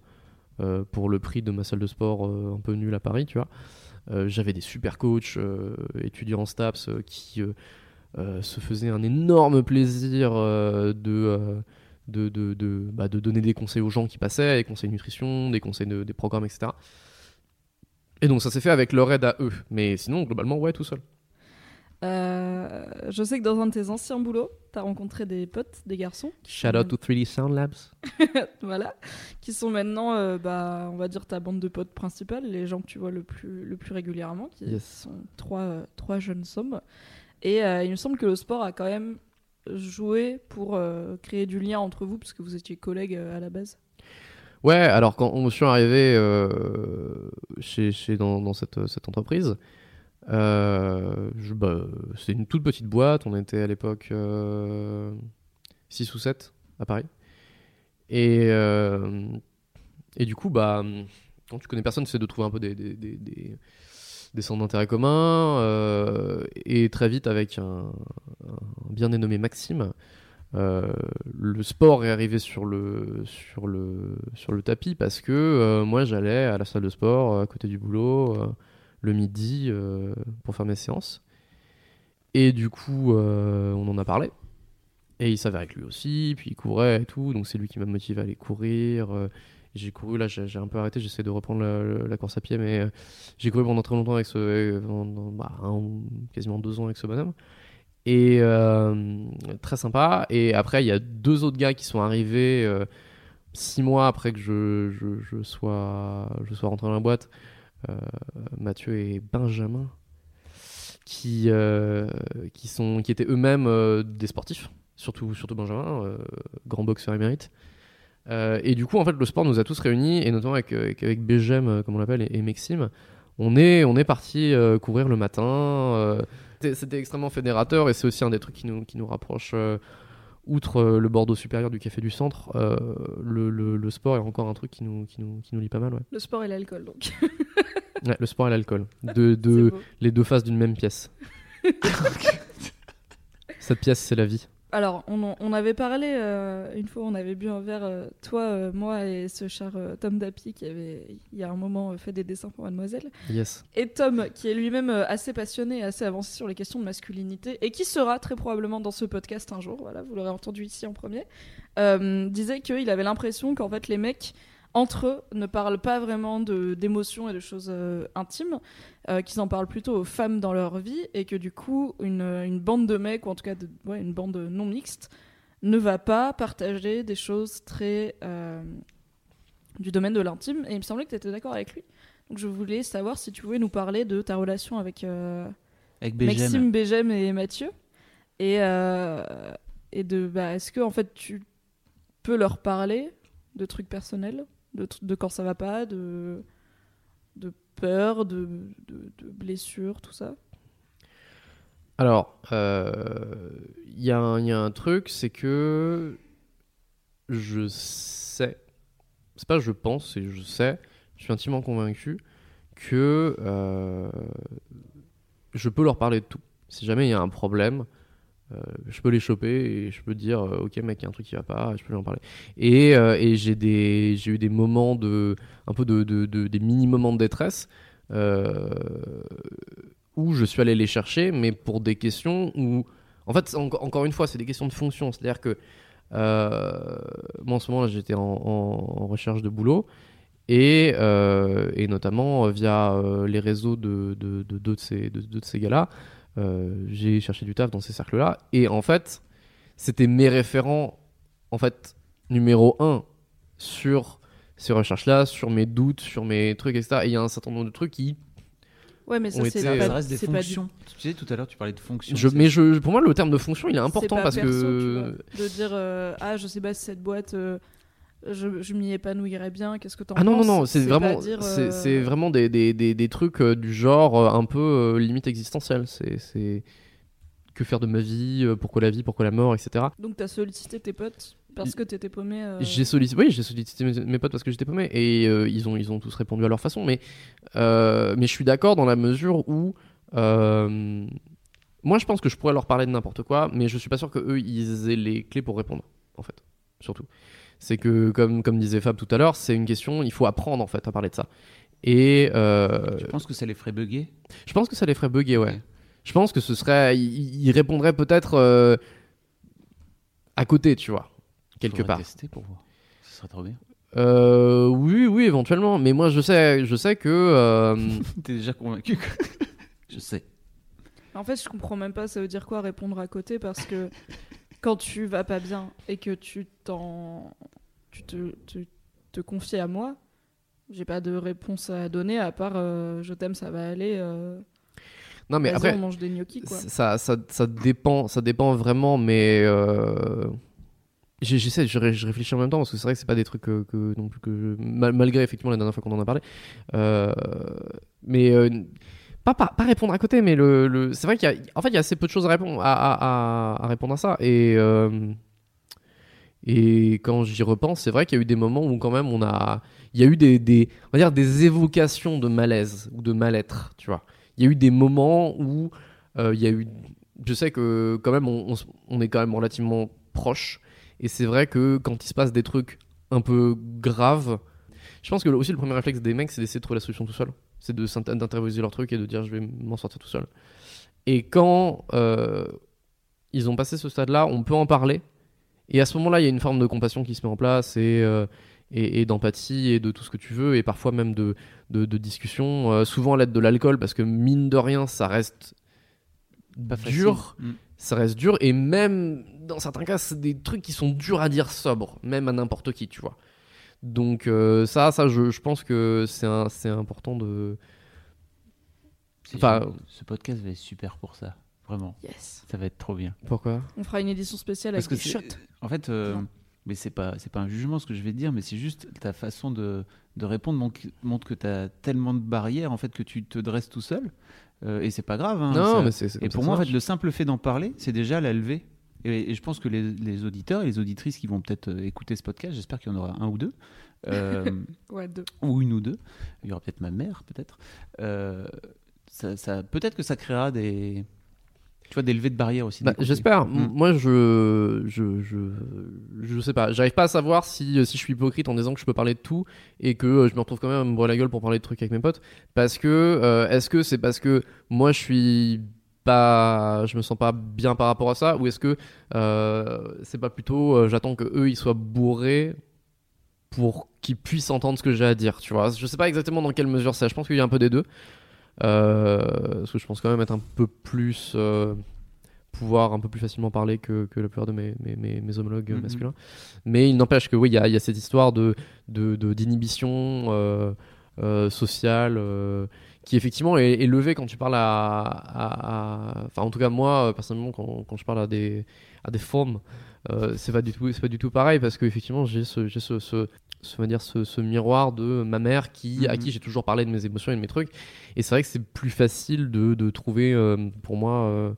pour le prix de ma salle de sport un peu nulle à Paris, tu vois. J'avais des super coachs étudiants en STAPS qui se faisaient un énorme plaisir euh, de. euh, de, de, de, bah, de donner des conseils aux gens qui passaient, des conseils nutrition, des conseils de- des programmes, etc. Et donc ça s'est fait avec leur aide à eux. Mais sinon, globalement, ouais, tout seul. Euh, Je sais que dans un de tes anciens boulots, t'as rencontré des potes, des garçons. Shout out to 3D Sound Labs. voilà, qui sont maintenant, euh, bah, on va dire ta bande de potes principale, les gens que tu vois le plus, le plus régulièrement, qui Yes. sont trois, euh, trois jeunes sommes. Et euh, il me semble que le sport a quand même joué pour euh, créer du lien entre vous, puisque vous étiez collègues euh, à la base. Ouais, alors quand on suis arrivé euh, chez, dans, cette, entreprise, euh, bah, c'était une toute petite boîte. On était à l'époque 6 ou 7 à Paris. Et, euh, du coup, bah, quand tu connais personne, c'est de trouver un peu des, des- des centres d'intérêt communs. euh, et très vite, avec un, bien dénommé Maxime, euh, le sport est arrivé sur le, sur le, sur le tapis parce que euh, moi j'allais à la salle de sport à côté du boulot le midi pour faire mes séances. Et du coup, on en a parlé. Et il s'avère avec lui aussi, puis il courait et tout, donc c'est lui qui m'a motivé à aller courir. J'ai couru, là j'ai un peu arrêté, j'essaie de reprendre la, course à pied, mais euh, j'ai couru pendant très longtemps avec ce. euh, bah, quasiment deux ans avec ce bonhomme. Et euh, très sympa. Et après, il y a deux autres gars qui sont arrivés six mois après que je, sois, je sois rentré dans la boîte. Mathieu et Benjamin, qui, qui, sont, qui étaient eux-mêmes des sportifs, surtout, surtout Benjamin, grand boxeur émérite. Euh, et du coup, en fait, le sport nous a tous réunis, et notamment avec, avec, avec BGM, euh, comme on l'appelle, et, et Maxime. On est, on est parti euh, courir le matin. euh, c'était- extrêmement fédérateur, et c'est aussi un des trucs qui nous, qui nous rapproche. euh, outre euh, le Bordeaux supérieur du Café du Centre, euh, le, le- le sport est encore un truc qui nous, qui nous, qui nous lie pas mal. Ouais. Le sport et l'alcool, donc. Ouais, le sport et l'alcool. De, de, les deux faces d'une même pièce. Cette pièce, c'est la vie. Alors, on, avait parlé euh, une fois, on avait bu un verre, euh, toi, euh, moi et ce cher Tom Dapi qui avait, il y a un moment, fait des dessins pour Mademoiselle. Yes. Et Tom, qui est lui-même assez passionné et assez avancé sur les questions de masculinité, et qui sera très probablement dans ce podcast un jour, voilà, vous l'aurez entendu ici en premier, disait qu'il avait l'impression qu'en fait les mecs, entre eux, ne parlent pas vraiment d'émotions et de choses intimes, euh, qu'ils en parlent plutôt aux femmes dans leur vie, et que du coup, une, une bande de mecs, ou en tout cas de- ouais, une bande non mixte, ne va pas partager des choses très... euh, du domaine de l'intime, et il me semblait que tu étais d'accord avec lui. Donc je voulais savoir si tu pouvais nous parler de ta relation avec euh, Avec BGM. Maxime, Bégem et Mathieu. Et, et de bah, est-ce que en fait tu peux leur parler de trucs personnels, de, de quand ça va pas, de peur, de, de, blessures, tout ça? Alors, euh, il y, a un- il y a un truc, c'est que je sais, c'est pas je pense, c'est je sais, je suis intimement convaincu que euh, je peux leur parler de tout. Si jamais il y a un problème, euh, je peux les choper et je peux dire euh, ok mec il y a un truc qui va pas je peux lui en parler. Et, euh, j'ai eu des moments de un peu de, de- de- des mini moments de détresse où je suis allé les chercher mais pour des questions où en fait encore une fois c'est des questions de fonction. C'est à dire que moi en ce moment là j'étais en, recherche de boulot et, notamment via les réseaux de de, de, ces de, ces gars là euh, j'ai cherché du taf dans ces cercles-là. Et en fait, c'était mes référents, en fait, numéro un sur ces recherches-là, sur mes doutes, sur mes trucs, etc. Et il y a un certain nombre de trucs qui. Ouais, mais ça ont c'est Ça reste des du- fonctions. Tu sais, tout à l'heure, tu parlais de fonctions. Je, mais je, pour moi, le terme de fonction, il est important pas parce perso, que. tu vois, de dire euh, ah je sais pas si cette boîte euh, je, je m'y épanouirais bien, qu'est-ce que t'en Ah non, non, penses non, c'est pas vraiment, dire, c'est euh, c'est vraiment des, des, des, des trucs euh, du genre euh, un peu limite existentiel. C'est c'est que faire de ma vie, pourquoi la vie, pourquoi la mort, etc. Donc t'as sollicité tes potes parce que t'étais paumé. J'ai sollicité, oui, j'ai sollicité mes, mes potes parce que j'étais paumé et ils, ont, ils ont tous répondu à leur façon. Mais, mais je suis d'accord dans la mesure où. moi, je pense que je pourrais leur parler de n'importe quoi, mais je suis pas sûr que eux ils aient les clés pour répondre, en fait. Surtout. C'est que, comme, comme disait Fab tout à l'heure, c'est une question, il faut apprendre, en fait, à parler de ça. Et euh, Je pense que ça les ferait bugger? je pense que ça les ferait bugger, ouais. Je pense que ce serait. Ils répondraient peut-être euh, à côté, tu vois, quelque Faudrait part. tester pour voir. Ce serait trop bien. Euh, oui, oui, éventuellement. Mais moi, je sais, je sais que. euh, T'es déjà convaincu que... Je sais. En fait, je comprends même pas ça veut dire quoi répondre à côté parce que quand tu vas pas bien et que tu t'en tu te, te, te confies à moi, j'ai pas de réponse à donner à part euh, je t'aime, ça va aller. euh, Non, mais après, on mange des gnocchis quoi. ça, ça, ça dépend, ça dépend vraiment. Mais euh, j'essaie, je, ré- je réfléchis en même temps parce que c'est vrai que c'est pas des trucs que, que- non plus que je- mal- malgré effectivement la dernière fois qu'on en a parlé. Euh, mais euh, pas, pas, pas répondre à côté, mais le, le- c'est vrai qu'il y a, en fait, y a assez peu de choses à répondre à, à, répondre à ça. Et euh, et quand j'y repense, c'est vrai qu'il y a eu des moments où quand même on a, il y a eu des, on va dire des évocations de malaise ou de mal-être, tu vois. Il y a eu des moments où euh, il y a eu, je sais que quand même on, on on est quand même relativement proches. Et c'est vrai que quand il se passe des trucs un peu graves, je pense que aussi le premier réflexe des mecs, c'est d'essayer de trouver la solution tout seul. C'est d'intérioriser leur truc et de dire je vais m'en sortir tout seul. Et quand euh, ils ont passé ce stade-là, on peut en parler. Et à ce moment-là, il y a une forme de compassion qui se met en place et, euh, et, et d'empathie et de tout ce que tu veux, et parfois même de, de, de discussion, euh, souvent à l'aide de l'alcool, parce que mine de rien, ça reste Pas dur Mm. ça reste dur et même dans certains cas c'est des trucs qui sont durs à dire sobre même à n'importe qui tu vois donc euh, ça ça je, je pense que c'est important de C'est Enfin, génial. ce podcast va être super pour ça. Vraiment. Yes. Ça va être trop bien. pourquoi? On fera une édition spéciale Parce avec que des c'est- shots. en fait, euh, mais c'est pas c'est pas un jugement ce que je vais te dire, mais c'est juste ta façon de, de répondre montre, que tu as tellement de barrières en fait que tu te dresses tout seul. Euh, et c'est pas grave. hein, non ça- mais c'est Et pour moi, en fait, le simple fait d'en parler, c'est déjà la lever. Et, et je pense que les, les auditeurs et les auditrices qui vont peut-être euh, écouter ce podcast, j'espère qu'il y en aura un ou deux, euh, Ouais, deux. ou une ou deux. Il y aura peut-être ma mère, peut-être. Euh, ça, ça- peut-être que ça créera des, tu vois, des levées de barrières aussi. Bah. J'espère. Mm. Moi, je, je, je, je sais pas. J'arrive pas à savoir si, si je suis hypocrite en disant que je peux parler de tout et que euh, je me retrouve quand même à me boire la gueule pour parler de trucs avec mes potes. Parce que, euh, est-ce que c'est parce que moi je suis pas, je me sens pas bien par rapport à ça, ou est-ce que euh, c'est pas plutôt, euh, j'attends que eux ils soient bourrés pour qu'ils puissent entendre ce que j'ai à dire, tu vois? Je sais pas exactement dans quelle mesure c'est. Je pense qu'il y a un peu des deux. Euh, parce que je pense quand même être un peu plus pouvoir un peu plus facilement parler que, que la plupart de mes, mes, mes, mes homologues Mhm. masculins. Mais il n'empêche que oui, il y a, il y a cette histoire de de- de- d'inhibition euh, euh, sociale euh, qui effectivement est, est levée quand tu parles à, à- à- enfin en tout cas moi euh, personnellement quand, quand je parle à des à des femmes euh, c'est pas du tout c'est pas du tout pareil parce que effectivement j'ai ce j'ai ce, ce ce, on va dire ce, ce miroir de ma mère qui à Mhm. qui j'ai toujours parlé de mes émotions et de mes trucs et c'est vrai que c'est plus facile de, de trouver euh, pour moi euh,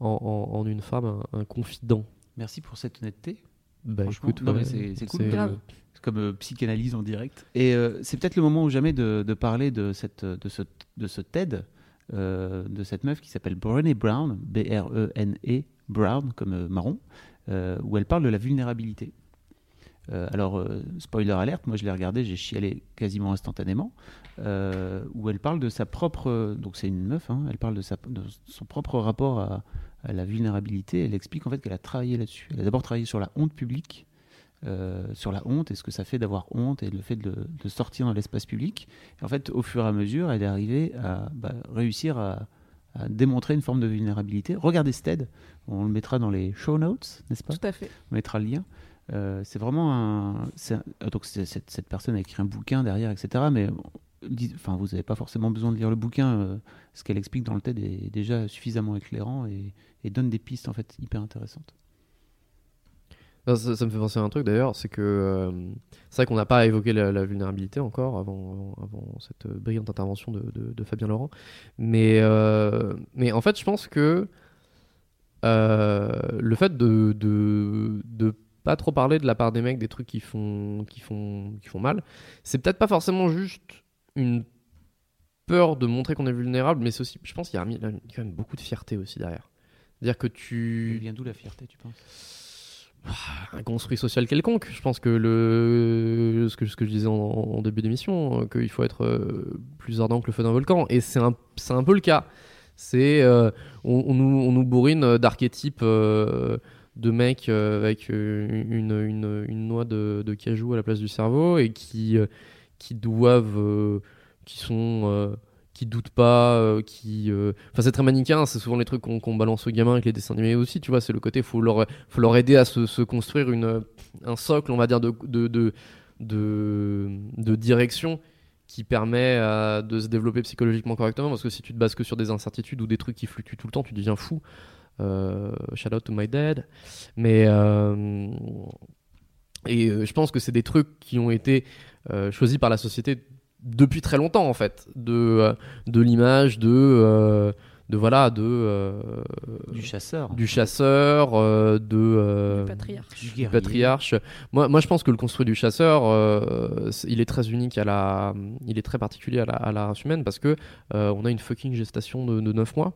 en, en- en une femme un, un confident Merci pour cette honnêteté. bah écoute non, mais c'est- c'est cool. c'est- Grave. C'est comme euh, psychanalyse en direct. Et euh, c'est peut-être le moment ou jamais de, parler de, cette, de, ce, de ce TED, euh, de cette meuf qui s'appelle Brené Brown, B-R-E-N-E, E, Brown, comme marron, où elle parle de la vulnérabilité. Alors, spoiler alerte, moi je l'ai regardé, j'ai chialé quasiment instantanément, où elle parle de sa propre. Donc c'est une meuf, hein, elle parle de, sa, de son propre rapport à, à la vulnérabilité. Elle explique en fait qu'elle a travaillé là-dessus. Elle a d'abord travaillé sur la honte publique, euh, sur la honte et ce que ça fait d'avoir honte et le fait de, de sortir dans l'espace public. Et en fait, au fur et à mesure, elle est arrivée à bah, réussir à, à démontrer une forme de vulnérabilité. Regardez ce TED, on le mettra dans les show notes, n'est-ce pas? Tout à fait. on mettra le lien. Euh, c'est vraiment un. donc cette, cette personne a écrit un bouquin derrière, etc. Mais enfin, vous n'avez pas forcément besoin de lire le bouquin. euh, ce qu'elle explique dans le TED est déjà suffisamment éclairant et, et donne des pistes en fait hyper intéressantes. Ça, me fait penser à un truc d'ailleurs, c'est que euh, c'est vrai qu'on n'a pas évoqué la, vulnérabilité encore avant, cette brillante intervention de, Fabien Laurent. Mais, euh, mais en fait, je pense que euh, le fait de, de, pas trop parler de la part des mecs des trucs qui font, qui font, qui font mal, c'est peut-être pas forcément juste une peur de montrer qu'on est vulnérable, mais c'est aussi, je pense qu'il y a il quand même beaucoup de fierté aussi derrière. C'est-à-dire que Il tu, vient d'où la fierté, tu penses? Un construit social quelconque. Je pense que le ce que, je disais en, début d'émission, euh, qu'il faut être euh, plus ardent que le feu d'un volcan. Et c'est un, un peu le cas. C'est euh, on, on nous, on nous bourrine d'archétypes de mecs avec une, une, noix de, de cajou à la place du cerveau et qui, qui doivent, qui sont qui doutent pas, euh, qui. euh, Enfin, c'est très manichéen, c'est souvent les trucs qu'on balance aux gamins avec les dessins animés aussi, tu vois. C'est le côté, faut leur, faut leur aider à se, construire une, un socle, on va dire, de, de, de, direction qui permet de se développer psychologiquement correctement. Parce que si tu te bases que sur des incertitudes ou des trucs qui fluctuent tout le temps, tu deviens fou. Euh, shout out to my dad. Mais. euh, et je pense que c'est des trucs qui ont été choisis par la société depuis très longtemps en fait de euh, de l'image de euh, de voilà de euh, Du chasseur. du chasseur euh, de euh, Du patriarche. Du du guerrier. patriarche moi moi je pense que le construit du chasseur euh, il est très unique à la il est très particulier à la, à la race humaine parce que euh, on a une fucking gestation de, de 9 mois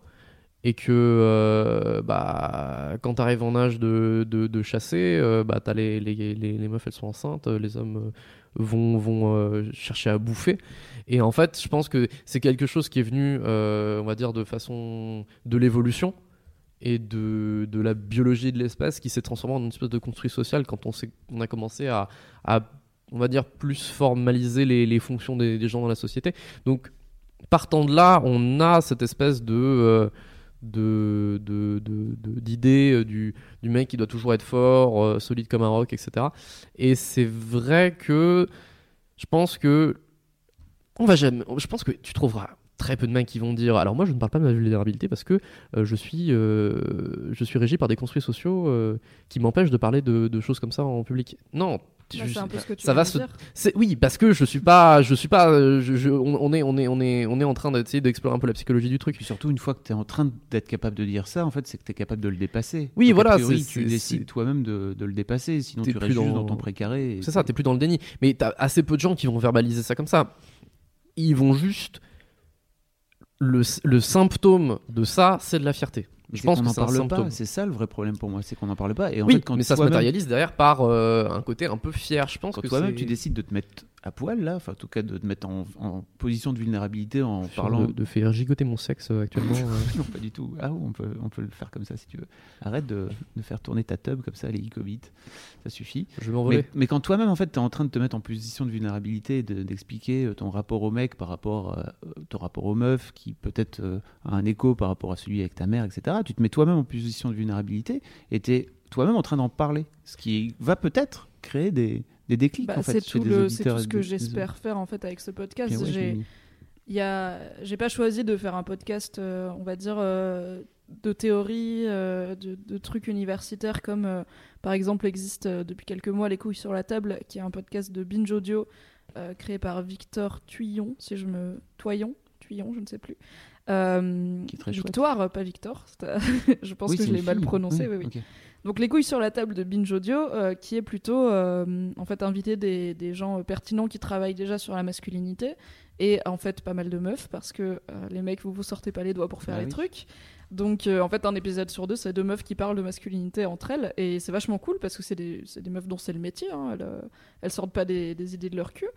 et que euh, bah, quand tu arrives en âge de, de, de chasser, euh, bah, t'as les, les, les, les meufs elles sont enceintes, les hommes euh, vont, vont euh, chercher à bouffer. Et en fait, je pense que c'est quelque chose qui est venu, euh, on va dire, de façon de l'évolution et de, de la biologie de l'espèce qui s'est transformé en une espèce de construit social quand on, on a commencé à, à, on va dire, plus formaliser les, les fonctions des, des gens dans la société. Donc, partant de là, on a cette espèce de... de de- de- de- d'idée euh, du, du mec qui doit toujours être fort, euh, solide comme un roc, etc. Et c'est vrai que je pense que on va jamais. Je pense que tu trouveras très peu de mecs qui vont dire. Alors moi, je ne parle pas de ma vulnérabilité parce que euh, je suis je suis régi par des construits sociaux qui m'empêchent de parler de, de choses comme ça en public. Non. Bah, je- un peu ce que tu ça va se- oui parce que je suis pas je suis pas je- je- on, on est on est on est on est en train d'essayer d'explorer un peu la psychologie du truc. Puis surtout, une fois que tu es en train d'être capable de dire ça, en fait, c'est que tu es capable de le dépasser. Oui, Donc, voilà, A priori, c'est- tu décides toi-même de, de le dépasser, sinon T'es tu plus restes juste dans- dans ton précaré. et C'est ça, t'es plus dans le déni. Mais t'as assez peu de gens qui vont verbaliser ça comme ça. Ils vont juste. Le, le symptôme de ça, c'est de la fierté. Mais Je pense qu'on n'en parle pas. C'est ça le vrai problème pour moi, c'est qu'on n'en parle pas. Et en oui, fait, quand mais ça se matérialise derrière par euh, un côté un peu fier. Je pense Quand que toi-même tu décides de te mettre à poil là, enfin en tout cas de te mettre en, en position de vulnérabilité en parlant. de, de faire gigoter mon sexe euh, actuellement. euh. non, pas du tout. Ah, on peut, on peut le faire comme ça si tu veux. Arrête de, de faire tourner ta tub comme ça, les e ça suffit. je vais m'envoler. Mais, mais quand toi-même, en fait, tu es en train de te mettre en position de vulnérabilité, de- d'expliquer euh, ton rapport au mec par rapport, euh, ton rapport aux meufs, qui peut-être euh, a un écho par rapport à celui avec ta mère, etc., tu te mets toi-même en position de vulnérabilité et tu es toi-même en train d'en parler. Ce qui va peut-être créer des, des déclics, Bah, en fait, c'est chez tout, des le- c'est tout ce que j'espère faire en fait avec ce podcast. Ouais, J'ai-. Il y a, j'ai pas choisi de faire un podcast, euh, on va dire, euh, de théorie, euh, de, de trucs universitaires comme, par exemple, existe depuis quelques mois Les couilles sur la table, qui est un podcast de binge audio créé par Victor Tuyon, si je me Toyon, Tuyon, je ne sais plus. Euh, Qui est très chouette. Victoire, euh, pas Victor. c'est- je pense Oui, que je l'ai mal prononcé. Oui, oui. ok. Donc les couilles sur la table de Binge Audio, euh, qui est plutôt euh, en fait inviter des, des gens euh, pertinents qui travaillent déjà sur la masculinité et en fait pas mal de meufs parce que euh, les mecs vous vous sortez pas les doigts pour faire Bah les trucs. Donc euh, en fait un épisode sur deux c'est deux meufs qui parlent de masculinité entre elles et c'est vachement cool parce que c'est des, meufs dont c'est le métier, hein, elles, euh, elles sortent pas des, des idées de leur cul.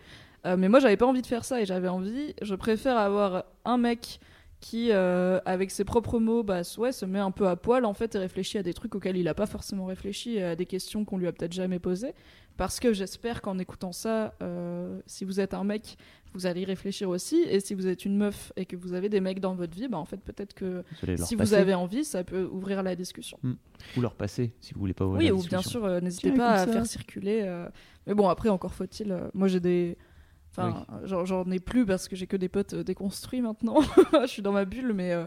Euh, mais moi j'avais pas envie de faire ça et j'avais envie, je préfère avoir un mec qui, euh, avec ses propres mots, bah, ouais, se met un peu à poil en fait et réfléchit à des trucs auxquels il n'a pas forcément réfléchi, et à des questions qu'on lui a peut-être jamais posées. Parce que j'espère qu'en écoutant ça, euh, si vous êtes un mec, vous allez y réfléchir aussi. Et si vous êtes une meuf et que vous avez des mecs dans votre vie, bah, en fait, peut-être que si passer. vous avez envie, ça peut ouvrir la discussion. Ou leur passer, si vous voulez pas ouvrir Oui, la ou bien discussion. sûr, euh, n'hésitez pas à ça. faire circuler. euh, Mais bon, après, encore faut-il. euh, Moi, j'ai des. Enfin, j'en- j'en ai plus parce que j'ai que des potes euh, déconstruits maintenant. Je suis dans ma bulle, mais. euh,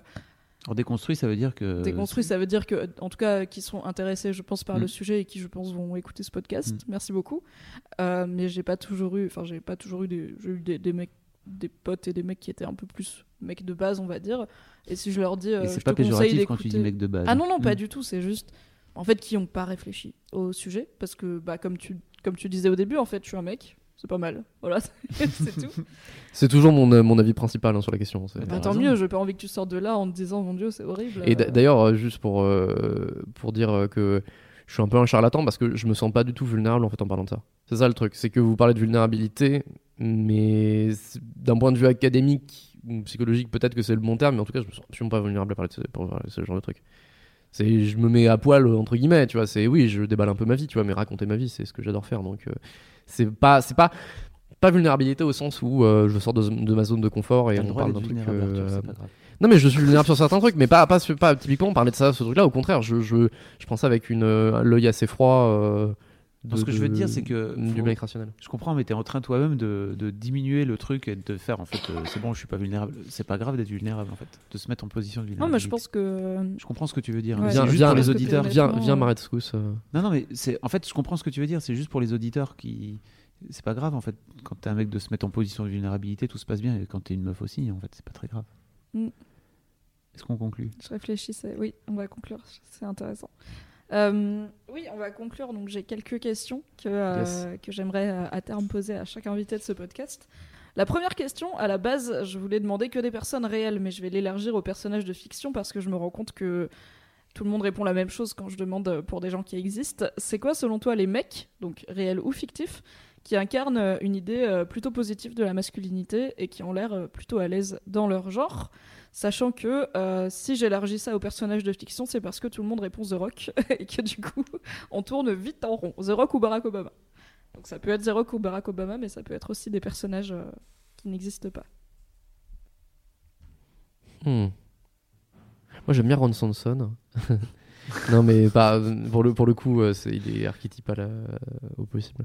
Alors déconstruit, ça veut dire que. Déconstruit, ça veut dire que, en tout cas, qui sont intéressés, je pense, par Mm. le sujet et qui, je pense, vont écouter ce podcast. Mm. Merci beaucoup. Euh, mais j'ai pas toujours eu, enfin, j'ai pas toujours eu des, j'ai eu des, des mecs, des potes et des mecs qui étaient un peu plus mecs de base, on va dire. Et si je leur dis, euh, je c'est te pas conseille péjoratif quand tu dis mec de base. Ah non, non, pas Mm. du tout. C'est juste, en fait, qui ont pas réfléchi au sujet. Parce que, bah, comme tu, comme tu disais au début, en fait, je suis un mec. C'est pas mal. Voilà, c'est tout. C'est toujours mon, euh, mon avis principal hein, sur la question. Bah, tant raison. mieux, j'ai pas envie que tu sortes de là en te disant, mon Dieu, c'est horrible. Et d'ailleurs, euh, juste pour, euh, pour dire que je suis un peu un charlatan parce que je me sens pas du tout vulnérable en fait en parlant de ça. C'est ça le truc, c'est que vous parlez de vulnérabilité, mais d'un point de vue académique ou psychologique, peut-être que c'est le bon terme, mais en tout cas, je me sens absolument pas vulnérable à parler de ce, pour parler de ce genre de truc. C'est, je me mets à poil entre guillemets, tu vois. C'est oui, je déballe un peu ma vie, tu vois, mais raconter ma vie, c'est ce que j'adore faire. Donc, euh, c'est pas, c'est pas, pas vulnérabilité au sens où euh, je sors de, de ma zone de confort et on parle d'un truc. euh, non mais je suis vulnérable sur certains trucs, mais pas, pas, pas typiquement parler de ça, ce truc-là. Au contraire, je, je, je prends ça avec une l'œil assez froid. Euh, Non, ce que je veux te dire, c'est que du faut- mec rationnel. Je comprends, mais t'es en train toi-même de, de diminuer le truc et de faire en fait, euh, c'est bon, je suis pas vulnérable. C'est pas grave d'être vulnérable en fait, de se mettre en position de Non, vulnérabilité. mais je pense que. Je comprends ce que tu veux dire. Ouais, Viens, c'est juste viens, pour les auditeurs. Viens, viens euh, Scous, euh. Non, non, mais c'est en fait, je comprends ce que tu veux dire. C'est juste pour les auditeurs qui. C'est pas grave en fait. Quand t'es un mec de se mettre en position de vulnérabilité, tout se passe bien. Et quand t'es une meuf aussi, en fait, c'est pas très grave. Mm. Est-ce qu'on conclut? Je réfléchissais. Oui, on va conclure. C'est intéressant. Euh, oui, on va conclure. Donc, j'ai quelques questions que, euh, Yes. que j'aimerais euh, à terme poser à chaque invité de ce podcast. La première question, à la base, je voulais demander que des personnes réelles, mais je vais l'élargir aux personnages de fiction parce que je me rends compte que tout le monde répond la même chose quand je demande pour des gens qui existent. C'est quoi, selon toi, les mecs, donc réels ou fictifs, qui incarnent euh, une idée euh, plutôt positive de la masculinité et qui ont l'air euh, plutôt à l'aise dans leur genre Sachant que si j'élargis ça aux personnages de fiction, c'est parce que tout le monde répond The Rock et que du coup, on tourne vite en rond. The Rock ou Barack Obama. Donc ça peut être The Rock ou Barack Obama, mais ça peut être aussi des personnages qui n'existent pas. Hmm. Moi j'aime bien Ron Swanson. non mais pas pour le pour le coup euh, il est archétypal euh, au possible.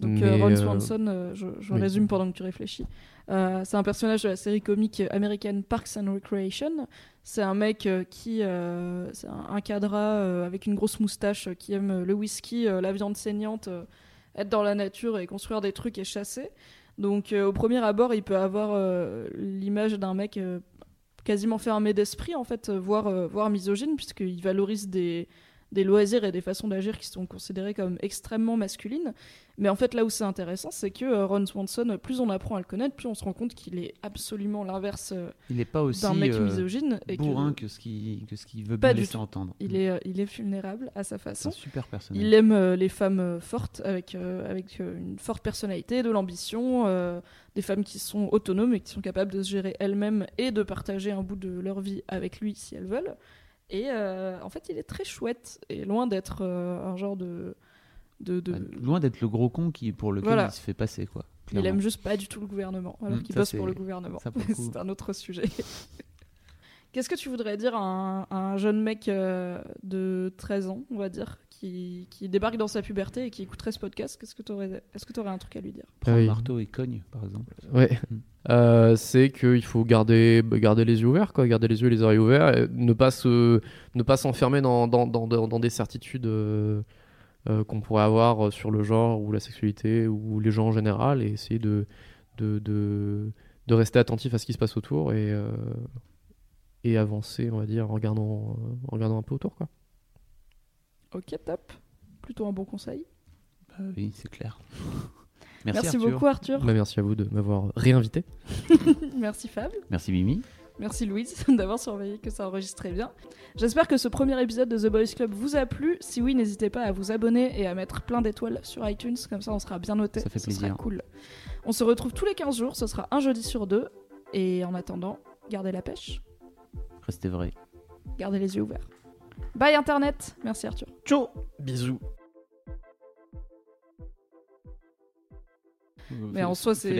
Donc Mais, euh, Ron Swanson, je, je oui. résume pendant que tu réfléchis. C'est un personnage de la série comique américaine Parks and Recreation. C'est un mec qui, c'est un, un cadra avec une grosse moustache qui aime le whisky, la viande saignante, être dans la nature et construire des trucs et chasser. Donc euh, au premier abord, il peut avoir euh, l'image d'un mec euh, quasiment fermé d'esprit en fait, euh, voire, euh, voire misogyne puisqu'il valorise des, des loisirs et des façons d'agir qui sont considérées comme extrêmement masculines. Mais en fait, là où c'est intéressant, c'est que euh, Ron Swanson, plus on apprend à le connaître, plus on se rend compte qu'il est absolument l'inverse euh, d'un mec euh, misogyne. Et bourrin que ce qu'il que ce qu'il veut Pas bien du laisser tout. entendre. il, est, euh, il est vulnérable à sa façon. super. Il aime les femmes fortes, avec, euh, avec une forte personnalité, de l'ambition, euh, des femmes qui sont autonomes et qui sont capables de se gérer elles-mêmes et de partager un bout de leur vie avec lui si elles veulent. Et euh, en fait, il est très chouette et loin d'être euh, un genre de. de, de- Bah, Loin d'être le gros con qui pour lequel Voilà. il se fait passer quoi. Il aime juste pas du tout le gouvernement, alors Mm, qu'il bosse pour le gouvernement. C'est un autre sujet. Qu'est-ce que tu voudrais dire à un, à un jeune mec euh, de 13 ans, on va dire, qui, qui débarque dans sa puberté et qui écouterait ce podcast Qu'est-ce que tu aurais, Est-ce que tu aurais un truc à lui dire Prends oui. marteau et cogne par exemple. Ouais. Mm. Euh, c'est qu'il faut garder, garder les yeux ouverts, quoi, garder les yeux et les oreilles ouverts, et ne pas se, ne pas s'enfermer dans, dans, dans, dans- dans des certitudes euh, euh, qu'on pourrait avoir sur le genre ou la sexualité ou les gens en général, et essayer de, de, de, de rester attentif à ce qui se passe autour et, euh, et avancer, on va dire, en regardant, en regardant un peu autour, quoi. Ok, top. Plutôt un bon conseil. Bah oui, c'est clair. Merci, Merci, Arthur. beaucoup Arthur. Bah, merci à vous de m'avoir réinvité. Merci Fab. Merci Mimi. Merci Louise d'avoir surveillé que ça enregistrait bien. J'espère que ce premier épisode de The Boys Club vous a plu. Si oui, n'hésitez pas à vous abonner et à mettre plein d'étoiles sur iTunes, comme ça on sera bien noté. Ça fait Ce sera plaisir. cool. On se retrouve tous les 15 jours, ce sera un jeudi sur deux. Et en attendant, gardez la pêche, Restez vrai. gardez les yeux ouverts. Bye Internet Merci Arthur. Ciao Bisous Mais en soi, c'est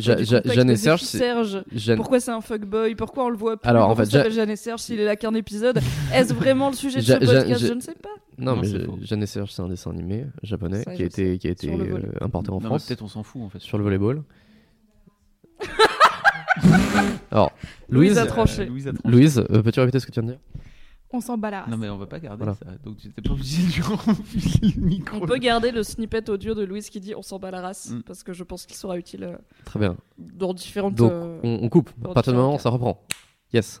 Jeanne et Serge, Serge Jeanne- Pourquoi c'est un fuckboy? Pourquoi on le voit plus? Alors, en fait, Ja- Jeanne et Serge s'il est là qu'un épisode? Est-ce vraiment le sujet de Ja- ce podcast? Ja- Je ne sais pas. Non, Non, mais. Jeanne et Serge, c'est un dessin animé japonais Ça, qui a été, qui a été euh, importé en Non, France Peut-être on s'en fout en fait. sur le volleyball. Alors, Louise Louise, a tranché. Euh. Louise, euh, peux-tu répéter ce que tu viens de dire? On s'en bat la race. Non mais on va pas garder Voilà. ça. Donc tu n'étais pas obligé de lui le micro. On peut garder le snippet audio de Louise qui dit on s'en bat la race Mm. parce que je pense qu'il sera utile euh, Très bien. dans différentes. Donc, euh, on, on coupe. À partir du moment où ça reprend. Yes.